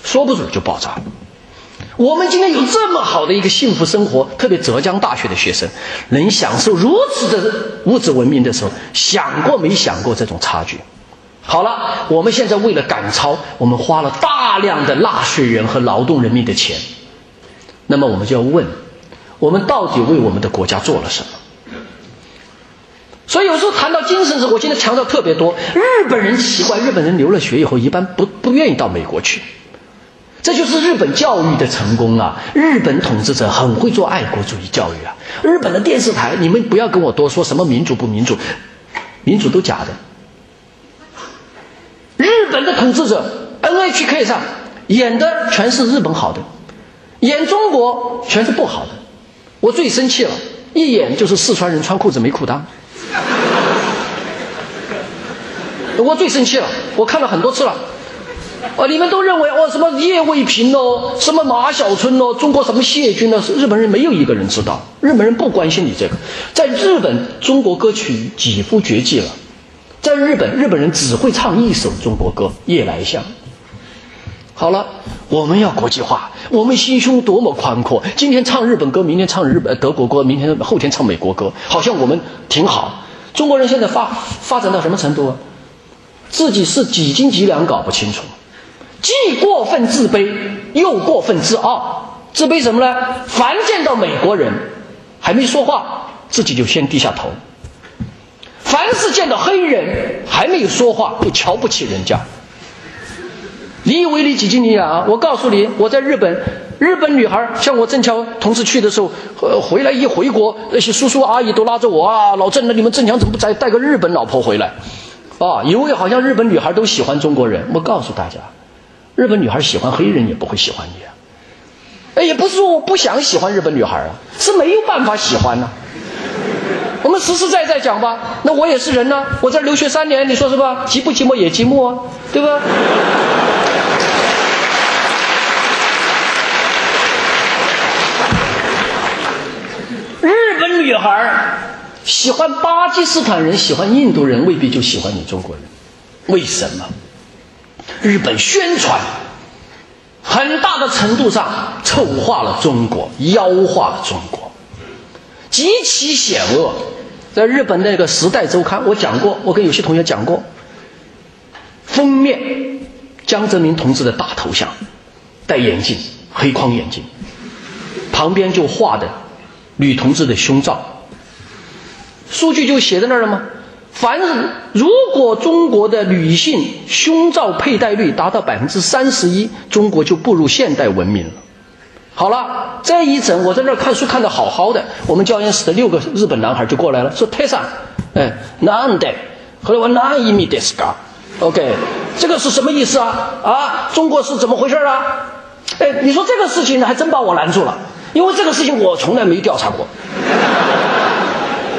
说不准就爆炸。我们今天有这么好的一个幸福生活，特别浙江大学的学生能享受如此的物质文明的时候，想过没想过这种差距？好了，我们现在为了赶超，我们花了大量的纳税人和劳动人民的钱。那么我们就要问：我们到底为我们的国家做了什么？所以有时候谈到精神时，我今天强调特别多。日本人奇怪，日本人留了学以后，一般不不愿意到美国去。这就是日本教育的成功啊！日本统治者很会做爱国主义教育啊！日本的电视台，你们不要跟我多说什么民主不民主，民主都假的。日本的统治者 NHK 上演的全是日本好的，演中国全是不好的。我最生气了，一演就是四川人穿裤子没裤裆。我最生气了，我看了很多次了。啊！你们都认为哦，什么叶卫平哦，什么马小春哦，中国什么谢军呢？日本人没有一个人知道，日本人不关心你这个。在日本，中国歌曲几乎绝迹了。在日本，日本人只会唱一首中国歌《夜来香》。好了，我们要国际化，我们心胸多么宽阔！今天唱日本歌，明天唱日本德国歌，明天后天唱美国歌，好像我们挺好。中国人现在发发展到什么程度啊？自己是几斤几两搞不清楚。既过分自卑，又过分自傲。自卑什么呢？凡见到美国人，还没说话，自己就先低下头；凡是见到黑人，还没有说话，就瞧不起人家。你以为你几斤几两啊？我告诉你，我在日本日本女孩像我正强同志去的时候，呃，回来一回国，那些叔叔阿姨都拉着我啊，老郑，那你们正强怎么不再带个日本老婆回来？啊，以为好像日本女孩都喜欢中国人。我告诉大家，日本女孩喜欢黑人也不会喜欢你啊。哎，也不是说我不想喜欢日本女孩啊，是没有办法喜欢呢。我们实实在在讲吧，那我也是人呢，我在留学三年，你说是吧？寂不寂寞也寂寞啊，对吧？日本女孩喜欢巴基斯坦人，喜欢印度人，未必就喜欢你中国人。为什么？日本宣传很大的程度上丑化了中国，妖化了中国，极其险恶。在日本那个《时代周刊》，我讲过，我跟有些同学讲过，封面江泽民同志的大头像，戴眼镜，黑框眼镜，旁边就画的女同志的胸罩，数据就写在那儿了吗？凡如果中国的女性胸罩佩戴率达到百分之三十一，中国就步入现代文明了。好了，这一整，我在那儿看书看的好好的，我们教研室的六个日本男孩就过来了，说泰山，哎，难得，后来我难以米 dis 嘎，OK，这个是什么意思啊？啊，中国是怎么回事啊？哎，你说这个事情还真把我拦住了，因为这个事情我从来没调查过，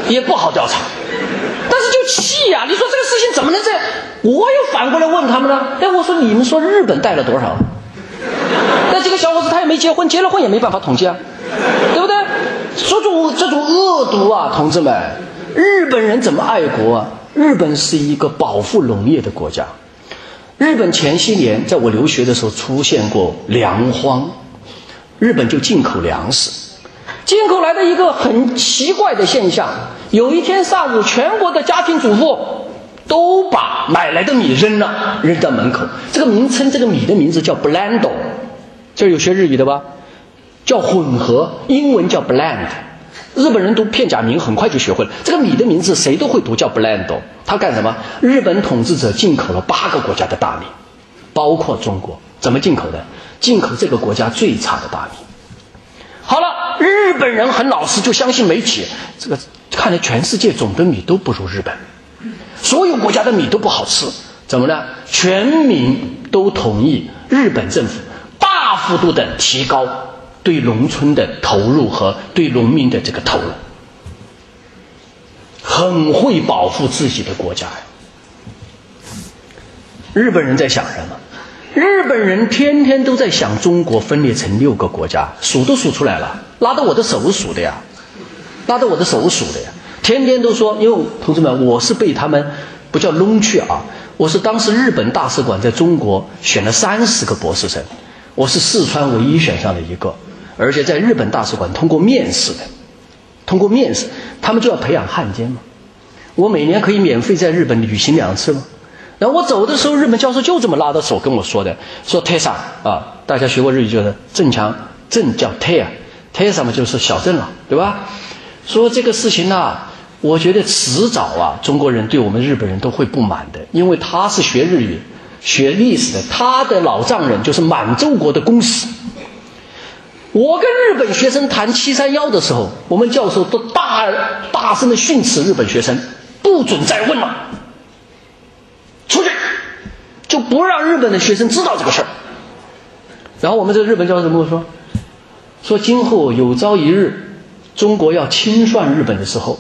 也不好调查，就气呀！你说这个事情怎么能这样？我又反过来问他们呢？哎，我说你们说日本带了多少？那几个小伙子他也没结婚，结了婚也没办法统计啊，对不对？这种这种恶毒啊，同志们，日本人怎么爱国啊？日本是一个保护农业的国家。日本前些年在我留学的时候出现过粮荒，日本就进口粮食，进口来的一个很奇怪的现象。有一天上午，全国的家庭主妇都把买来的米扔了，扔到门口。这个名称，这个米的名字叫 blando。这有学日语的吧？叫混合，英文叫 blend。日本人读片假名很快就学会了。这个米的名字谁都会读，叫 blendo。它干什么？日本统治者进口了八个国家的大米，包括中国。怎么进口的？进口这个国家最差的大米。好了，日本人很老实，就相信媒体。这个看来全世界种的米都不如日本，所有国家的米都不好吃。怎么呢？全民都同意日本政府。大幅度的提高对农村的投入和对农民的这个投入，很会保护自己的国家呀。日本人在想什么？日本人天天都在想中国分裂成六个国家，数都数出来了，拉到我的手数的呀，拉着我的手数的呀，天天都说，因为同志们，我是被他们不叫弄去啊，我是当时日本大使馆在中国选了三十个博士生。我是四川唯一选上的一个，而且在日本大使馆通过面试的，通过面试，他们就要培养汉奸嘛。我每年可以免费在日本旅行两次嘛。然后我走的时候，日本教授就这么拉着手跟我说的，说泰萨啊，大家学过日语就是郑强，郑叫泰啊，泰萨嘛就是小郑了，对吧？说这个事情呢，我觉得迟早啊，中国人对我们日本人都会不满的，因为他是学日语。学历史的，他的老丈人就是满洲国的公使。我跟日本学生谈七三幺的时候，我们教授都大大声的训斥日本学生，不准再问了，出去，就不让日本的学生知道这个事儿。然后我们这日本教授怎么说？说今后有朝一日，中国要清算日本的时候，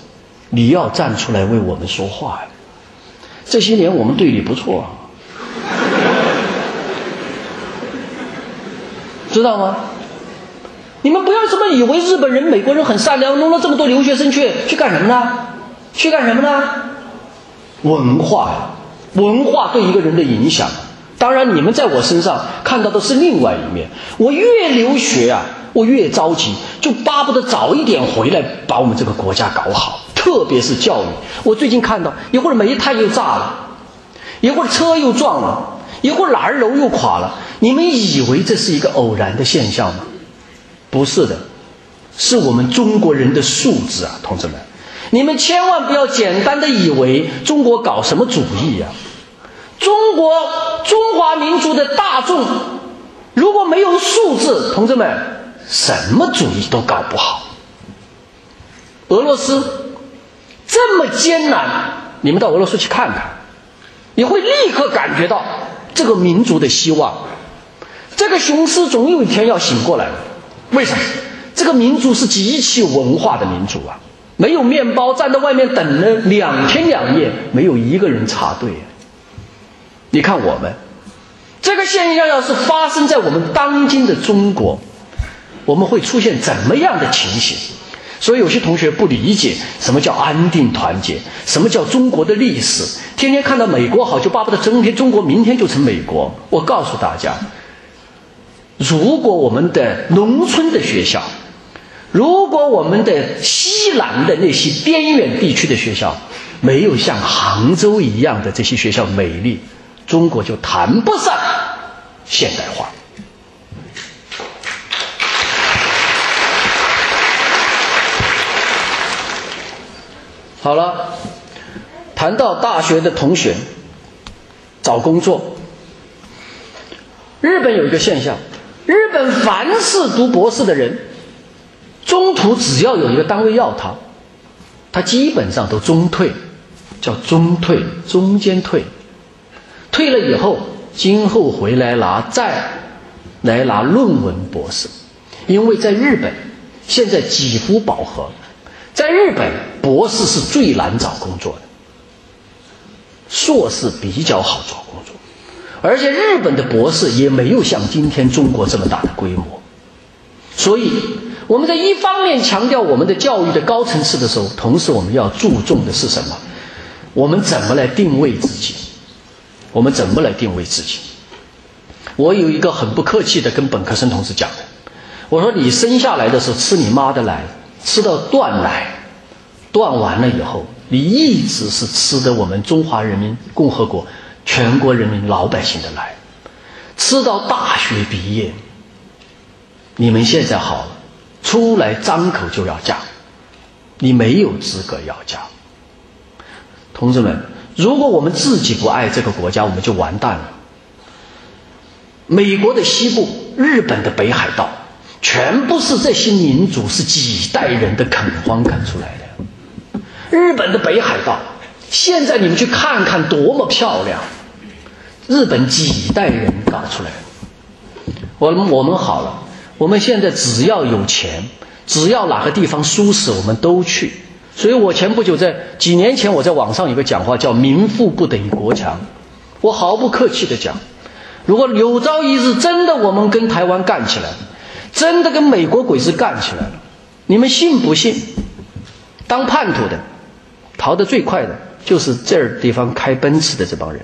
你要站出来为我们说话呀。这些年我们对你不错。知道吗？你们不要这么以为日本人、美国人很善良，弄了这么多留学生去去干什么呢？去干什么呢？文化呀，文化对一个人的影响。当然，你们在我身上看到的是另外一面。我越留学啊，我越着急，就巴不得早一点回来把我们这个国家搞好，特别是教育。我最近看到一会儿煤炭又炸了，一会儿车又撞了。一会儿哪儿楼又垮了？你们以为这是一个偶然的现象吗？不是的，是我们中国人的素质啊，同志们！你们千万不要简单的以为中国搞什么主义呀？中国中华民族的大众如果没有素质，同志们，什么主义都搞不好。俄罗斯这么艰难，你们到俄罗斯去看看，你会立刻感觉到这个民族的希望。这个雄狮总有一天要醒过来。为什么？这个民族是极其文化的民族啊！没有面包，站在外面等了两天两夜，没有一个人插队。你看我们。这个现象要是发生在我们当今的中国，我们会出现怎么样的情形？所以有些同学不理解什么叫安定团结，什么叫中国的历史，天天看到美国好就巴不得今天中国明天就成美国。我告诉大家，如果我们的农村的学校，如果我们的西南的那些边远地区的学校没有像杭州一样的这些学校美丽。中国就谈不上现代化。好了，谈到大学的同学找工作，日本有一个现象：日本凡是读博士的人，中途只要有一个单位要他，他基本上都中退，叫中退，中间退。退了以后，今后回来拿再来拿论文博士，因为在日本现在几乎饱和，在日本博士是最难找工作的，硕士比较好找工作，而且日本的博士也没有像今天中国这么大的规模，所以我们在一方面强调我们的教育的高层次的时候，同时我们要注重的是什么？我们怎么来定位自己？我们怎么来定位自己？我有一个很不客气的跟本科生同志讲的，我说你生下来的时候吃你妈的奶，吃到断奶，断完了以后，你一直是吃的我们中华人民共和国全国人民老百姓的奶，吃到大学毕业，你们现在好了，出来张口就要嫁，你没有资格要嫁，同志们。如果我们自己不爱这个国家，我们就完蛋了。美国的西部、日本的北海道，全部是这些民族是几代人的垦荒垦出来的。日本的北海道，现在你们去看看，多么漂亮！日本几代人搞出来的。我们我们好了，我们现在只要有钱，只要哪个地方舒适，我们都去。所以我前不久在几年前，我在网上有个讲话叫“民富不等于国强”，我毫不客气的讲，如果有朝一日真的我们跟台湾干起来，真的跟美国鬼子干起来了，你们信不信？当叛徒的，逃得最快的就是这儿地方开奔驰的这帮人，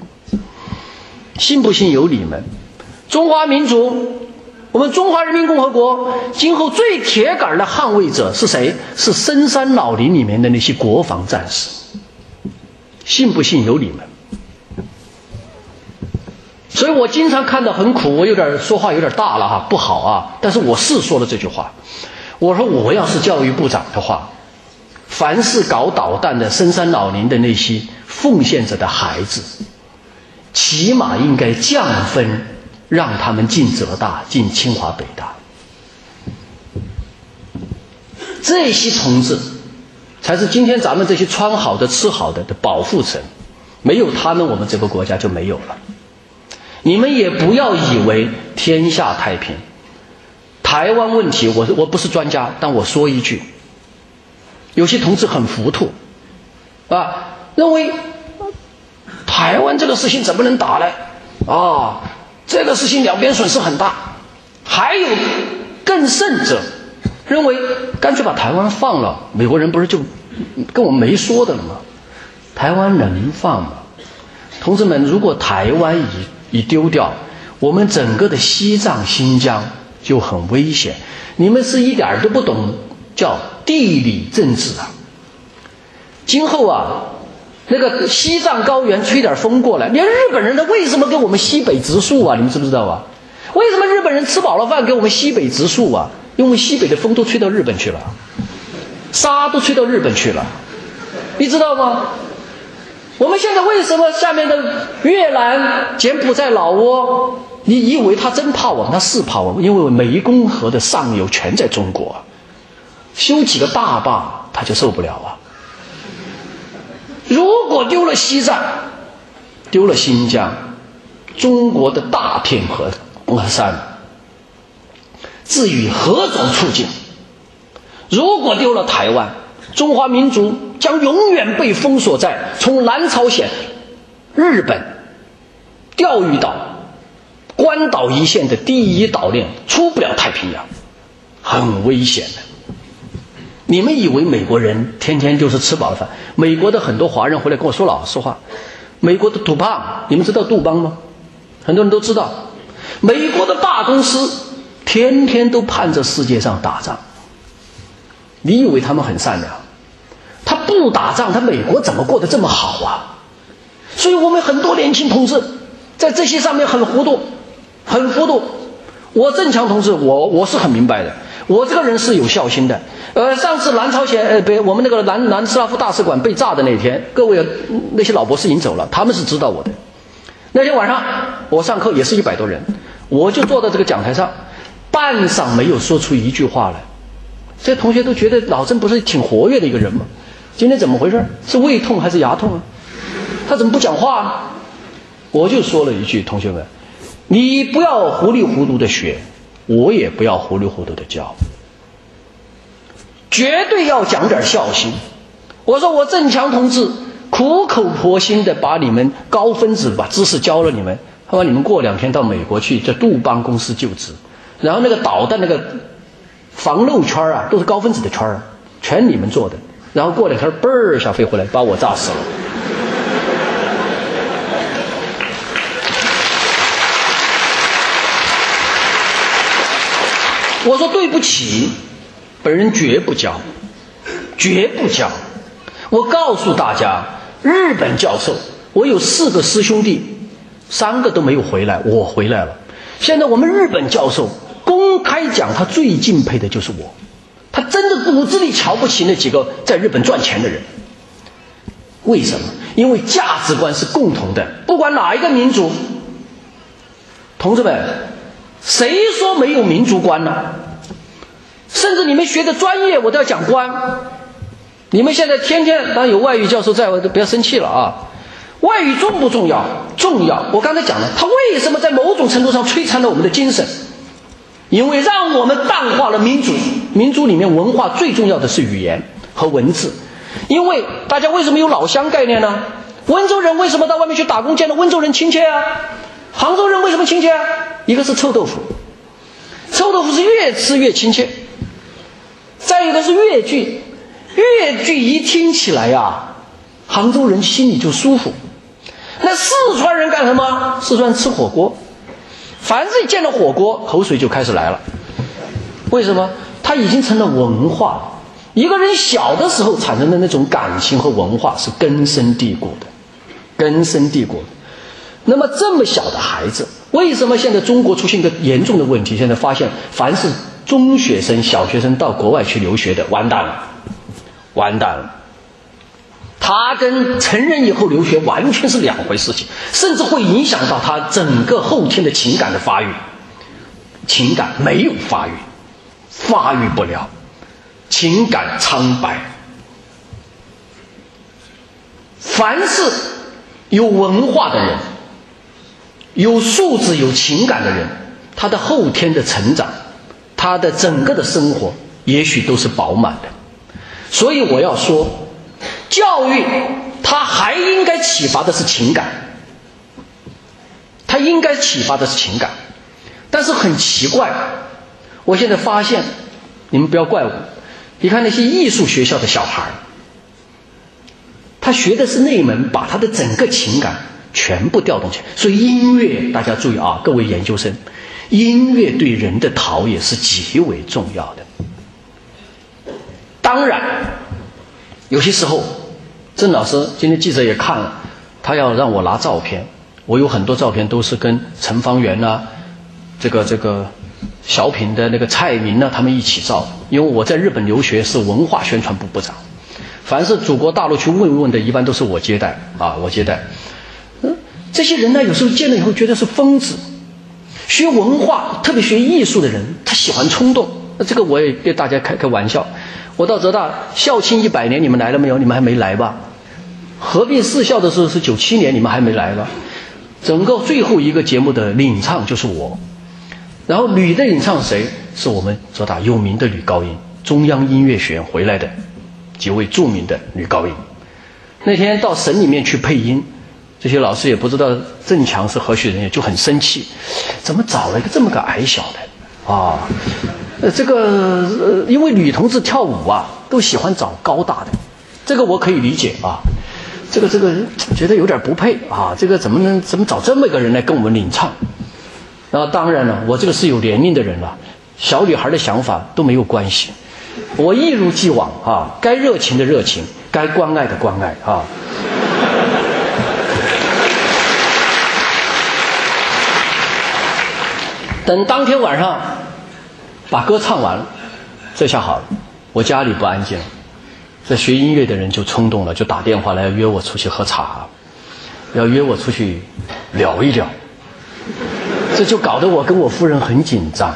信不信由你们。中华民族。我们中华人民共和国今后最铁杆的捍卫者是谁？是深山老林里面的那些国防战士。信不信由你们。所以我经常看到很苦，我有点说话有点大了哈，不好啊。但是我是说了这句话，我说我要是教育部长的话，凡是搞导弹的深山老林的那些奉献者的孩子，起码应该降分。让他们进浙大、进清华、北大，这些同志才是今天咱们这些穿好的、吃好的的保护层。没有他们，我们这个国家就没有了。你们也不要以为天下太平。台湾问题，我我不是专家，但我说一句：有些同志很糊涂，啊，认为台湾这个事情怎么能打呢？啊。这个事情两边损失很大，还有更甚者，认为干脆把台湾放了，美国人不是就跟我们没说的了吗？台湾能放吗？同志们，如果台湾一一丢掉，我们整个的西藏、新疆就很危险。你们是一点都不懂叫地理政治啊！今后啊。那个西藏高原吹点风过来，连日本人呢为什么给我们西北植树啊？你们知不知道啊？为什么日本人吃饱了饭给我们西北植树啊？因为西北的风都吹到日本去了，沙都吹到日本去了，你知道吗？我们现在为什么下面的越南、柬埔寨、老挝你以为他真怕我们？他是怕我们，因为湄公河的上游全在中国，修几个大坝他就受不了啊。如果丢了西藏，丢了新疆，中国的大片河河山，至于何种处境？如果丢了台湾，中华民族将永远被封锁在从南朝鲜、日本、钓鱼岛。关岛一线的第一岛链出不了太平洋，很危险的。你们以为美国人天天就是吃饱了饭？美国的很多华人回来跟我说老实话，美国的杜邦，你们知道杜邦吗？很多人都知道，美国的大公司天天都盼着世界上打仗。你以为他们很善良？不打仗，他美国怎么过得这么好啊？所以我们很多年轻同志在这些上面很糊涂。很糊涂，我郑强同志，我我是很明白的，我这个人是有孝心的。呃，上次南朝鲜，呃，不，我们那个南南斯拉夫大使馆被炸的那天，各位那些老博士已经走了，他们是知道我的。那天晚上我上课也是一百多人，我就坐在这个讲台上，半晌没有说出一句话来。这些同学都觉得老郑不是挺活跃的一个人吗？今天怎么回事？是胃痛还是牙痛啊？他怎么不讲话啊？我就说了一句，同学们。你不要糊里糊涂的学，我也不要糊里糊涂的教，绝对要讲点孝心。我说我郑强同志苦口婆心的把你们高分子把知识教了你们，他说你们过两天到美国去在杜邦公司就职，然后那个导弹那个防漏圈啊都是高分子的圈儿，全你们做的，然后过两天嘣儿一下飞回来把我炸死了。我说对不起，本人绝不教，绝不教。我告诉大家，日本教授，我有四个师兄弟，三个都没有回来，我回来了。现在我们日本教授公开讲，他最敬佩的就是我，他真的骨子里瞧不起那几个在日本赚钱的人。为什么？因为价值观是共同的，不管哪一个民族，同志们。谁说没有民族观呢？甚至你们学的专业，我都要讲观。你们现在天天当有外语教授在，我都不要生气了啊。外语重不重要？重要。我刚才讲了，它为什么在某种程度上摧残了我们的精神？因为让我们淡化了民族。民族里面文化最重要的是语言和文字。因为大家为什么有老乡概念呢？温州人为什么到外面去打工见到温州人亲切啊？杭州人为什么亲切啊？一个是臭豆腐，臭豆腐是越吃越亲切。再一个是粤剧，粤剧一听起来呀，杭州人心里就舒服。那四川人干什么？四川吃火锅，凡是见到火锅，口水就开始来了。为什么？它已经成了文化。一个人小的时候产生的那种感情和文化是根深蒂固的，根深蒂固的。那么这么小的孩子，为什么现在中国出现一个严重的问题？现在发现，凡是中学生、小学生到国外去留学的，完蛋了，完蛋了。他跟成人以后留学完全是两回事情，甚至会影响到他整个后天的情感的发育。情感没有发育，发育不了，情感苍白。凡是有文化的人。有素质、有情感的人，他的后天的成长，他的整个的生活，也许都是饱满的。所以我要说，教育它还应该启发的是情感，它应该启发的是情感。但是很奇怪，我现在发现，你们不要怪我，你看那些艺术学校的小孩他学的是那门，把他的整个情感。全部调动起来，所以音乐，大家注意啊，各位研究生，音乐对人的陶冶是极为重要的。当然，有些时候，郑老师今天记者也看了，他要让我拿照片，我有很多照片都是跟陈方圆呐，这个这个小品的那个蔡明呢，他们一起照，因为我在日本留学是文化宣传部部长，凡是祖国大陆去问问的，一般都是我接待啊，我接待。嗯这些人呢，有时候见了以后觉得是疯子，学文化，特别学艺术的人，他喜欢冲动。那这个我也给大家开开玩笑。我到浙大校庆一百年，你们来了没有？你们还没来吧？合并四校的时候是九七年，你们还没来吧？整个最后一个节目的领唱就是我，然后女的领唱谁？是我们浙大有名的女高音，中央音乐学院回来的几位著名的女高音。那天到省里面去配音，这些老师也不知道郑强是何许人也，就很生气，怎么找了一个这么个矮小的啊？呃，这个呃，因为女同志跳舞啊，都喜欢找高大的，这个我可以理解啊。这个这个觉得有点不配啊，这个怎么能怎么找这么一个人来跟我们领唱？那当然了，我这个是有年龄的人了，小女孩的想法都没有关系，我一如既往啊，该热情的热情，该关爱的关爱啊。等当天晚上把歌唱完了，这下好了，我家里不安静了。这学音乐的人就冲动了，就打电话来约我出去喝茶，要约我出去聊一聊。这就搞得我跟我夫人很紧张，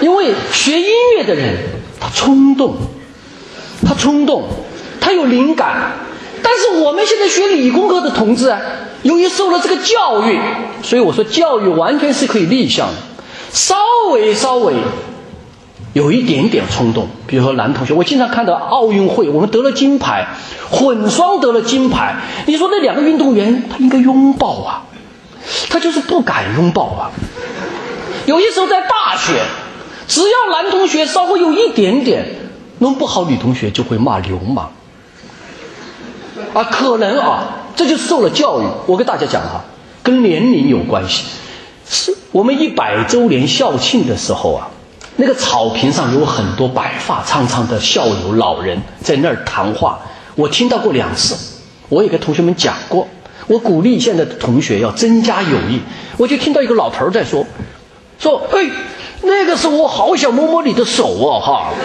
因为学音乐的人他冲动，他冲动，他有灵感，但是我们现在学理工科的同志啊，由于受了这个教育，所以我说教育完全是可以逆向的，稍微稍微。有一点点冲动，比如说男同学，我经常看到奥运会，我们得了金牌，混双得了金牌，你说那两个运动员他应该拥抱啊，他就是不敢拥抱啊。有些时候在大学，只要男同学稍微有一点点弄不好，女同学就会骂流氓。啊，可能啊，这就受了教育。我跟大家讲哈，跟年龄有关系。是我们一百周年校庆的时候啊。那个草坪上有很多白发苍苍的校友老人在那儿谈话，我听到过两次，我也跟同学们讲过。我鼓励现在的同学要增加友谊，我就听到一个老头在说：“说，哎，那个时候我好想摸摸你的手哦，哈。”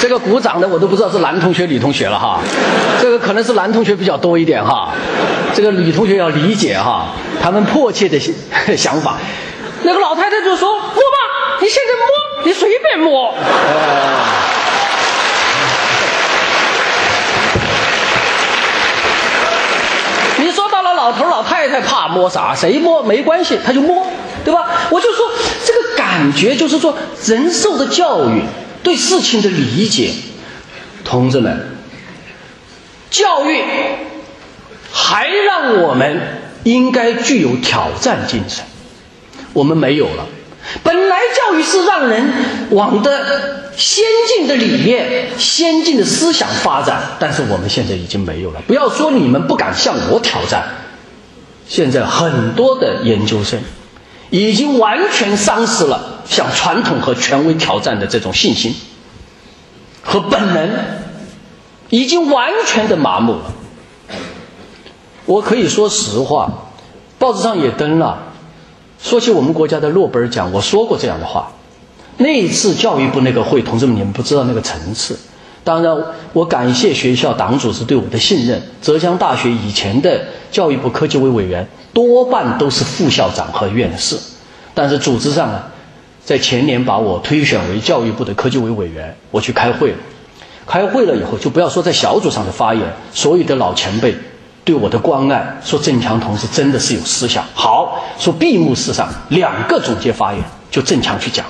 这个鼓掌的我都不知道是男同学女同学了哈，这个可能是男同学比较多一点哈，这个女同学要理解哈，他们迫切的想法。那个老太太就说：“摸吧，你现在摸，你随便摸。”你说到了老头老太太怕摸啥？谁摸没关系，他就摸，对吧？我就说这个感觉就是说人受的教育。对事情的理解，同志们，教育还让我们应该具有挑战精神，我们没有了。本来教育是让人往的先进的理念、先进的思想发展，但是我们现在已经没有了。不要说你们不敢向我挑战，现在很多的研究生。已经完全丧失了向传统和权威挑战的这种信心和本能，已经完全的麻木了。我可以说实话，报纸上也登了。说起我们国家的诺贝尔奖，我说过这样的话。那一次教育部那个会，同志们，你们不知道那个层次。当然，我感谢学校党组织对我的信任。浙江大学以前的教育部科技委委员。多半都是副校长和院士，但是组织上啊，在前年把我推选为教育部的科技委委员，我去开会了。开会了以后，就不要说在小组上的发言，所有的老前辈对我的关爱，说郑强同志真的是有思想。好，说闭幕式上两个总结发言，就郑强去讲，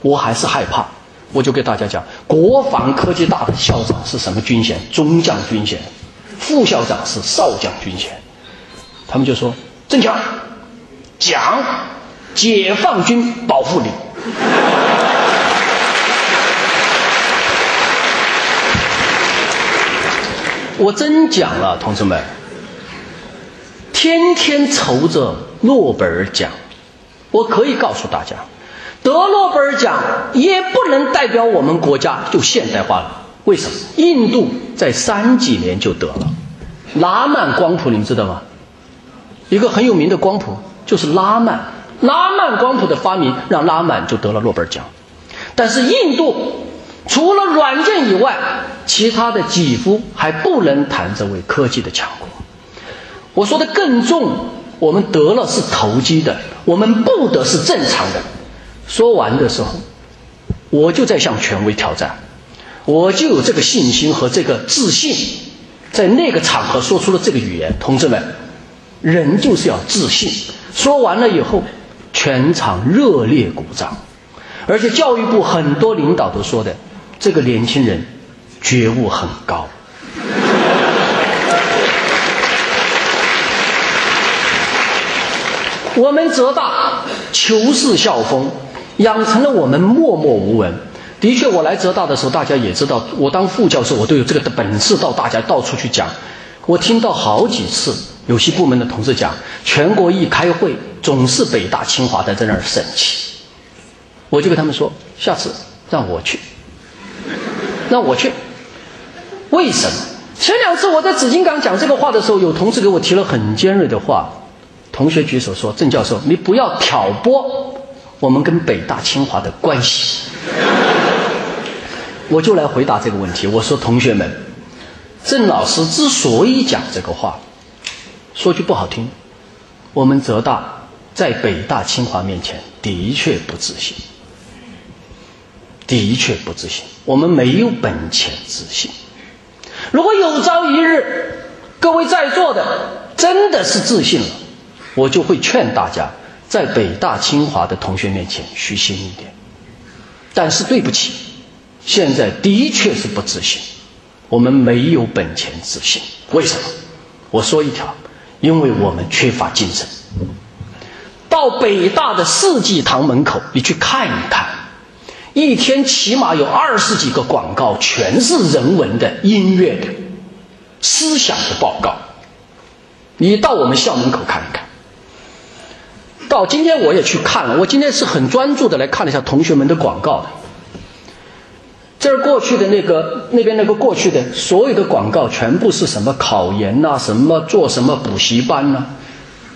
我还是害怕，我就给大家讲，国防科技大的校长是什么军衔？中将军衔，副校长是少将军衔。他们就说：“郑强，讲，解放军保护你。”我真讲了，同志们，天天愁着诺贝尔奖。我可以告诉大家，得诺贝尔奖也不能代表我们国家就现代化了。为什么？印度在三几年就得了拉曼光谱，你们知道吗？一个很有名的光谱就是拉曼，拉曼光谱的发明让拉曼就得了诺贝尔奖。但是印度除了软件以外，其他的几乎还不能谈这为科技的强国。我说的更重，我们得了是投机的，我们不得是正常的。说完的时候，我就在向权威挑战，我就有这个信心和这个自信，在那个场合说出了这个语言。同志们，人就是要自信。说完了以后，全场热烈鼓掌，而且教育部很多领导都说的。这个年轻人觉悟很高。我们浙大求是校风，养成了我们默默无闻。的确，我来浙大的时候，大家也知道，我当副教授，我都有这个的本事，到大家到处去讲。我听到好几次有些部门的同事讲，全国一开会，总是北大清华的在那儿生气。我就跟他们说，下次让我去。那我去，为什么？前两次我在紫金港讲这个话的时候，有同事给我提了很尖锐的话。同学举手说：“郑教授，你不要挑拨我们跟北大清华的关系。” 我就来回答这个问题。我说：“同学们，郑老师之所以讲这个话，说句不好听，我们浙大在北大清华面前的确不自信。”的确不自信，我们没有本钱自信。如果有朝一日，各位在座的真的是自信了，我就会劝大家在北大清华的同学面前虚心一点。但是对不起，现在的确是不自信，我们没有本钱自信。为什么？我说一条，因为我们缺乏精神。到北大的世纪堂门口，你去看一看。一天起码有二十几个广告，全是人文的、音乐的、思想的报告。你到我们校门口看一看。到今天我也去看了，我今天是很专注的来看了一下同学们的广告的。这儿过去的那个那边那个过去的所有的广告，全部是什么考研呐，什么做什么补习班呐，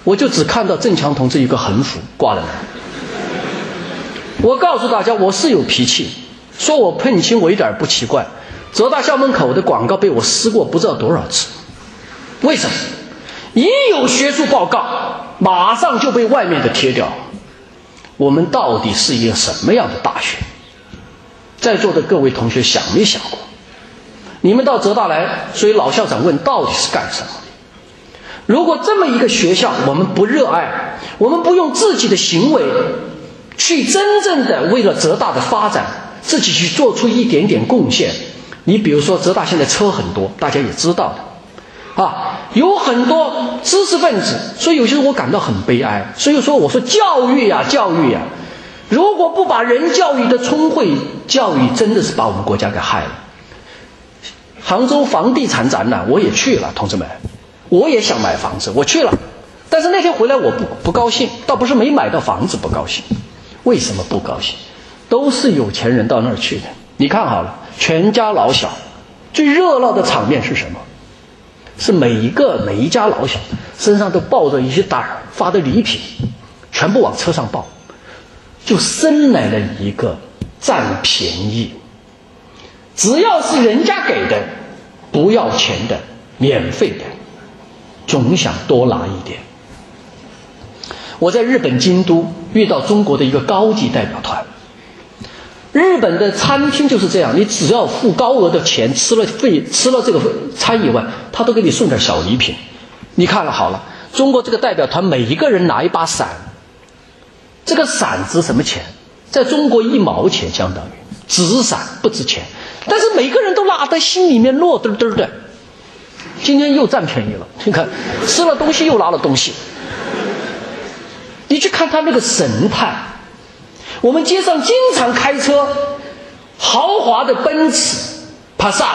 我就只看到郑强同志一个横幅挂在那。我告诉大家，我是有脾气，说我喷青，我一点不奇怪。浙大校门口的广告被我撕过不知道多少次，为什么？一有学术报告，马上就被外面的贴掉。我们到底是一个什么样的大学？在座的各位同学想没想过？你们到浙大来，所以老校长问到底是干什么？如果这么一个学校，我们不热爱，我们不用自己的行为。去真正的为了浙大的发展，自己去做出一点点贡献。你比如说，浙大现在车很多，大家也知道的，啊，有很多知识分子，所以有些时候我感到很悲哀。所以说，我说教育呀，教育呀，如果不把人教育的聪慧，教育真的是把我们国家给害了。杭州房地产展览我也去了，同志们，我也想买房子，我去了，但是那天回来我不不高兴，倒不是没买到房子不高兴。为什么不高兴？都是有钱人到那儿去的。你看好了，全家老小，最热闹的场面是什么？是每一个每一家老小身上都抱着一些袋儿发的礼品，全部往车上抱，就生来了一个占便宜。只要是人家给的，不要钱的，免费的，总想多拿一点。我在日本京都遇到中国的一个高级代表团。日本的餐厅就是这样，你只要付高额的钱，吃了费吃了这个餐以外，他都给你送点小礼品。你看了好了，中国这个代表团每一个人拿一把伞，这个伞值什么钱？在中国一毛钱相当于纸伞不值钱，但是每个人都拿在心里面乐噔噔的。今天又占便宜了，你看吃了东西又拿了东西。你去看他那个神态，我们街上经常开车，豪华的奔驰、帕萨特，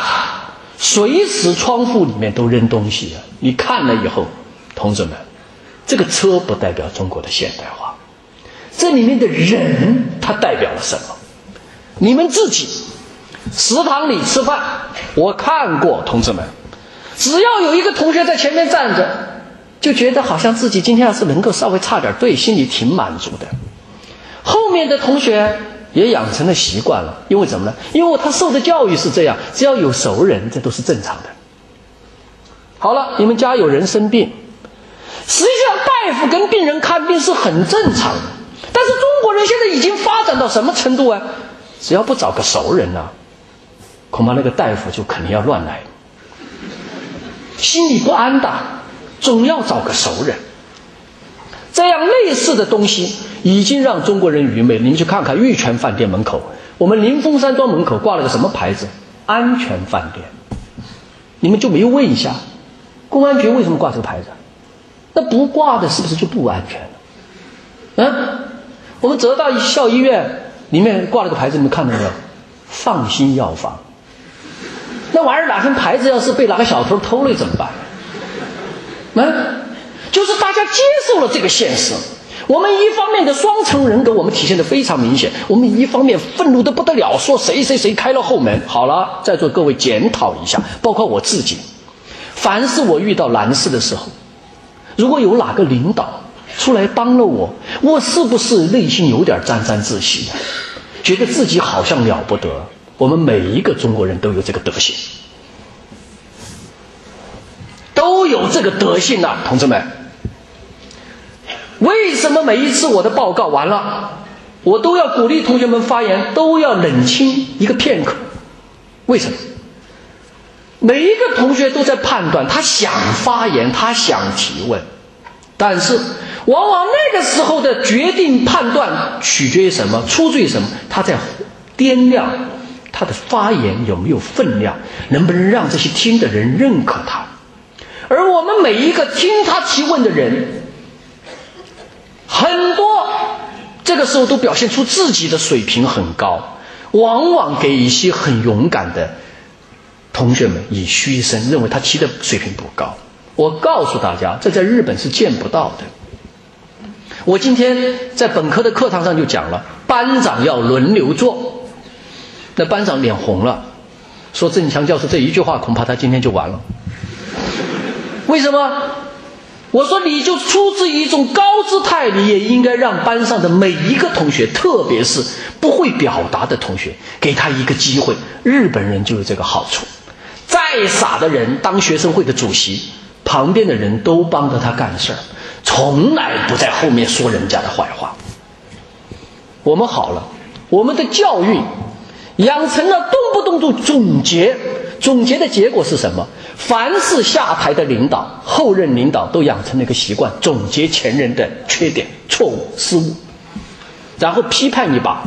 随时窗户里面都扔东西啊！你看了以后，同志们，这个车不代表中国的现代化，这里面的人他代表了什么？你们自己食堂里吃饭，我看过，同志们，只要有一个同学在前面站着。就觉得好像自己今天要是能够稍微差点对，心里挺满足的。后面的同学也养成了习惯了。因为怎么呢？因为他受的教育是这样，只要有熟人，这都是正常的。好了，你们家有人生病，实际上大夫跟病人看病是很正常的。但是中国人现在已经发展到什么程度啊？只要不找个熟人呢，恐怕那个大夫就肯定要乱来，心里不安的，总要找个熟人。这样类似的东西已经让中国人愚昧。你们去看看玉泉饭店门口，我们临风山庄门口挂了个什么牌子？安全饭店。你们就没问一下，公安局为什么挂这个牌子？那不挂的是不是就不安全了？嗯，我们浙大校医院里面挂了个牌子，你们看到没有？放心药房。那玩意儿哪天牌子要是被哪个小偷偷了怎么办？嗯。就是大家接受了这个现实，我们一方面的双重人格我们体现的非常明显，我们一方面愤怒的不得了，说谁谁谁开了后门。好了，在座各位检讨一下，包括我自己，凡是我遇到难事的时候，如果有哪个领导出来帮了我，我是不是内心有点沾沾自喜，觉得自己好像了不得？我们每一个中国人都有这个德行，这个德性呐，同志们。为什么每一次我的报告完了，我都要鼓励同学们发言，都要冷清一个片刻？为什么？每一个同学都在判断，他想发言，他想提问，但是往往那个时候的决定判断取决于什么？出自于什么？他在掂量他的发言有没有分量，能不能让这些听的人认可他？而我们每一个听他提问的人。很多这个时候都表现出自己的水平很高，往往给一些很勇敢的同学们以嘘声，认为他提的水平不高。我告诉大家，这在日本是见不到的。我今天在本科的课堂上就讲了，班长要轮流坐。那班长脸红了，说郑强教授这一句话，恐怕他今天就完了。为什么？我说，你就出自一种高姿态，你也应该让班上的每一个同学，特别是不会表达的同学，给他一个机会。日本人就有这个好处，再傻的人当学生会的主席，旁边的人都帮着他干事儿，从来不在后面说人家的坏话。我们好了，我们的教育养成了动不动就总结，总结的结果是什么？凡是下台的领导，后任领导都养成了一个习惯，总结前人的缺点、错误、失误，然后批判一把，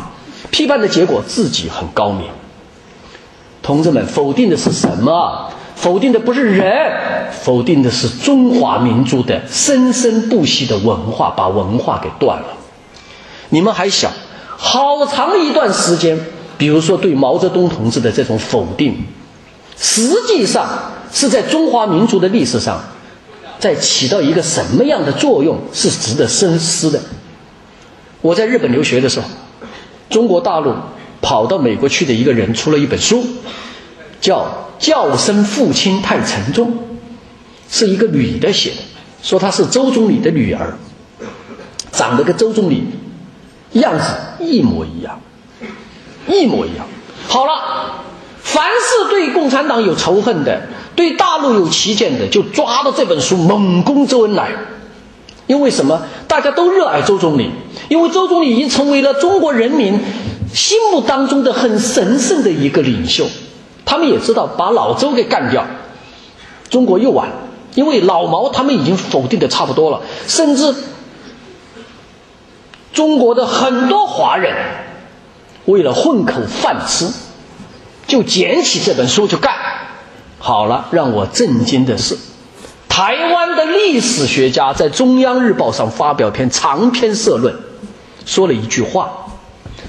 批判的结果自己很高明。同志们，否定的是什么？否定的不是人，否定的是中华民族的生生不息的文化，把文化给断了。你们还小，好长一段时间，比如说对毛泽东同志的这种否定，实际上。是在中华民族的历史上，在起到一个什么样的作用，是值得深思的。我在日本留学的时候，中国大陆跑到美国去的一个人出了一本书，叫《叫声父亲太沉重》，是一个女的写的，说她是周总理的女儿，长得跟周总理样子一模一样，一模一样。好了，凡是对共产党有仇恨的。对大陆有旗舰的，就抓到这本书猛攻周恩来，因为什么？大家都热爱周总理，因为周总理已经成为了中国人民心目当中的很神圣的一个领袖。他们也知道，把老周给干掉，中国又完，因为老毛他们已经否定的差不多了，甚至中国的很多华人为了混口饭吃，就捡起这本书就干。好了，让我震惊的是，台湾的历史学家在中央日报上发表篇长篇社论，说了一句话，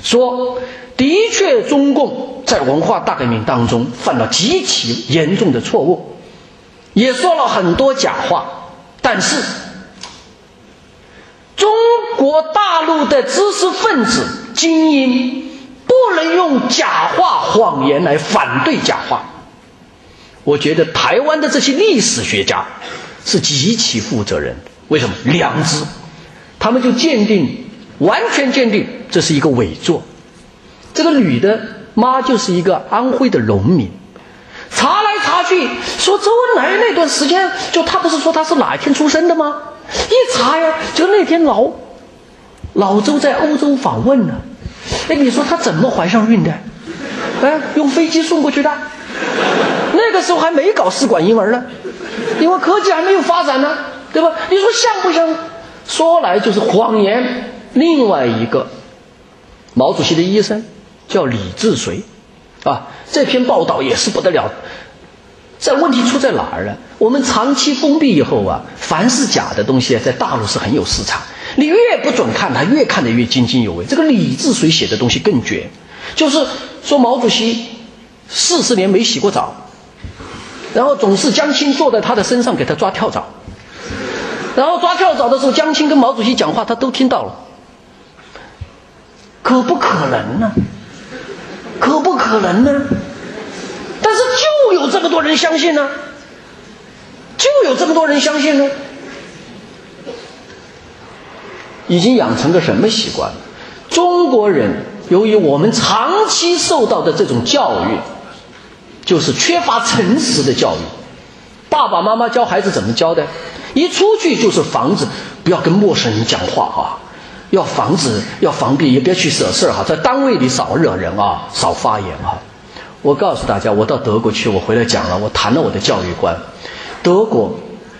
说的确中共在文化大革命当中犯了极其严重的错误，也说了很多假话，但是中国大陆的知识分子精英不能用假话谎言来反对假话。我觉得台湾的这些历史学家是极其负责任。为什么？良知，他们就鉴定，完全鉴定这是一个伪作。这个女的妈就是一个安徽的农民。查来查去，说周恩来那段时间，就他不是说他是哪一天出生的吗？一查呀，就那天老老周在欧洲访问呢。哎，你说他怎么怀上孕的？哎，用飞机送过去的。那个时候还没搞试管婴儿呢，因为科技还没有发展呢，对吧？你说像不像？说来就是谎言。另外一个，毛主席的医生叫李志绥，啊，这篇报道也是不得了。这问题出在哪儿呢？我们长期封闭以后啊，凡是假的东西，在大陆是很有市场。你越不准看，他越看得越津津有味。这个李志水写的东西更绝，就是说毛主席四十年没洗过澡，然后总是江青坐在他的身上给他抓跳蚤，然后抓跳蚤的时候，江青跟毛主席讲话，他都听到了。可不可能呢？可不可能呢？但是就有这么多人相信呢，就有这么多人相信呢。已经养成个什么习惯？中国人由于我们长期受到的这种教育，就是缺乏诚实的教育。爸爸妈妈教孩子怎么教的？一出去就是防止不要跟陌生人讲话啊，要防止要防备，也别去惹事儿哈。在单位里少惹人啊，少发言哈。我告诉大家，我到德国去，我回来讲了，我谈了我的教育观。德国，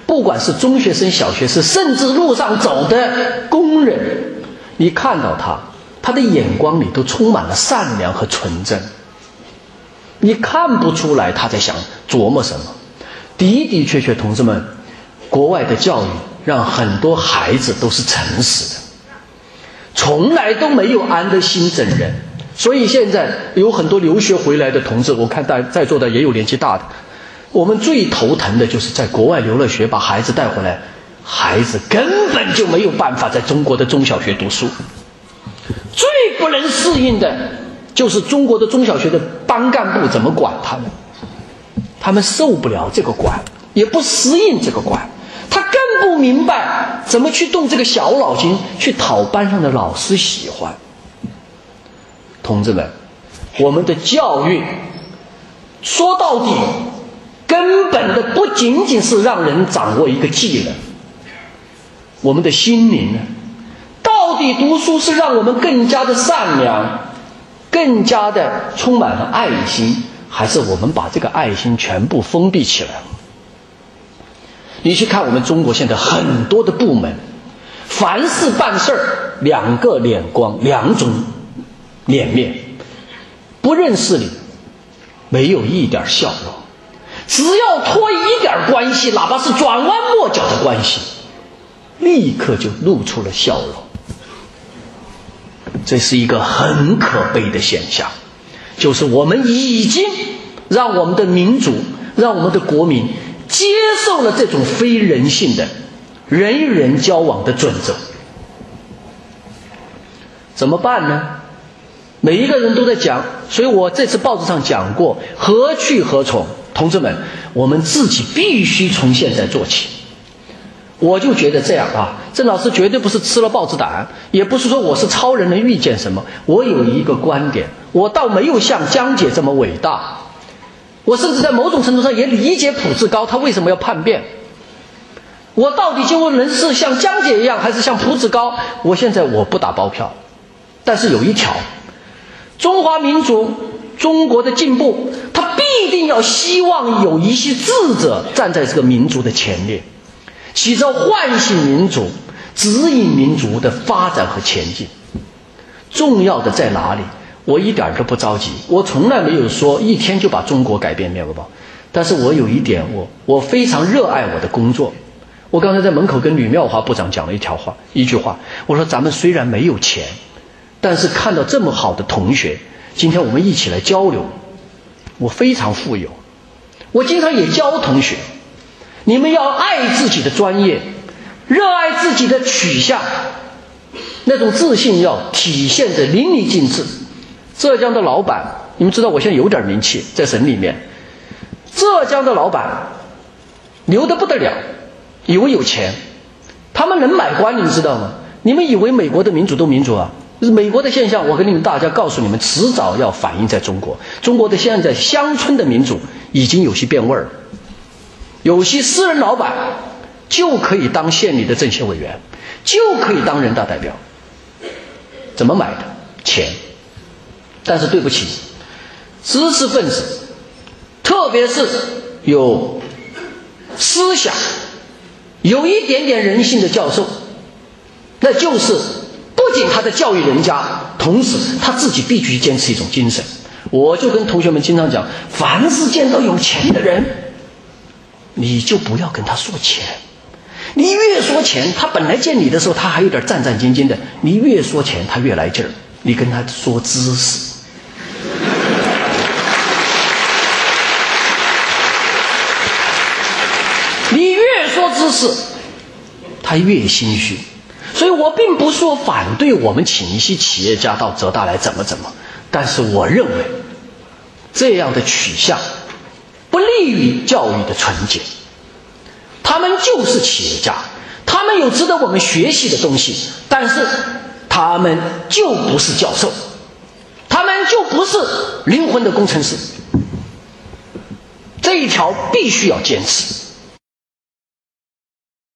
不管是中学生、小学生，甚至路上走的工人，你看到他，他的眼光里都充满了善良和纯真。你看不出来他在想琢磨什么。的的确确，同志们，国外的教育让很多孩子都是诚实的，从来都没有安的心整人。所以现在有很多留学回来的同志，我看大在座的也有年纪大的。我们最头疼的就是在国外留了学，把孩子带回来，孩子根本就没有办法在中国的中小学读书。最不能适应的，就是中国的中小学的班干部怎么管他们，他们受不了这个管，也不适应这个管，他更不明白怎么去动这个小脑筋去讨班上的老师喜欢。同志们，我们的教育说到底，根本的不仅仅是让人掌握一个技能，我们的心灵呢？到底读书是让我们更加的善良，更加的充满了爱心，还是我们把这个爱心全部封闭起来了？你去看我们中国现在很多的部门，凡是办事儿，两个脸光，两种。脸面，不认识你，没有一点笑容。只要托一点关系，哪怕是转弯抹角的关系，立刻就露出了笑容。这是一个很可悲的现象，就是我们已经让我们的民族，让我们的国民接受了这种非人性的人与人交往的准则。怎么办呢？每一个人都在讲，所以我这次报纸上讲过，何去何从？同志们，我们自己必须从现在做起。我就觉得这样啊，郑老师绝对不是吃了豹子胆，也不是说我是超人能预见什么。我有一个观点，我倒没有像江姐这么伟大，我甚至在某种程度上也理解朴志高他为什么要叛变。我到底就能是像江姐一样，还是像朴志高？我现在我不打包票，但是有一条。中华民族，中国的进步，他必定要希望有一些智者站在这个民族的前列，起着唤醒民族、指引民族的发展和前进。重要的在哪里？我一点都不着急，我从来没有说一天就把中国改变面包。但是我有一点，我我非常热爱我的工作。我刚才在门口跟吕妙华部长讲了一条话，一句话，我说咱们虽然没有钱。但是看到这么好的同学，今天我们一起来交流，我非常富有。我经常也教同学，你们要爱自己的专业，热爱自己的取向，那种自信要体现的淋漓尽致。浙江的老板，你们知道我现在有点名气在省里面，浙江的老板牛得不得了，以为有钱，他们能买官，你们知道吗？你们以为美国的民主都民主啊？是美国的现象，我跟你们大家告诉你们，迟早要反映在中国。中国的现在乡村的民主已经有些变味儿，有些私人老板就可以当县里的政协委员，就可以当人大代表。怎么买的？钱。但是对不起，知识分子，特别是有思想、有一点点人性的教授，那就是仅他在教育人家，同时他自己必须坚持一种精神。我就跟同学们经常讲，凡是见到有钱的人，你就不要跟他说钱。你越说钱，他本来见你的时候他还有点战战兢兢的，你越说钱，他越来劲儿。你跟他说知识。你越说知识，他越心虚，所以我并不是说反对我们请一些企业家到浙大来怎么怎么，但是我认为这样的取向不利于教育的纯洁。他们就是企业家，他们有值得我们学习的东西，但是他们就不是教授，他们就不是灵魂的工程师。这一条必须要坚持。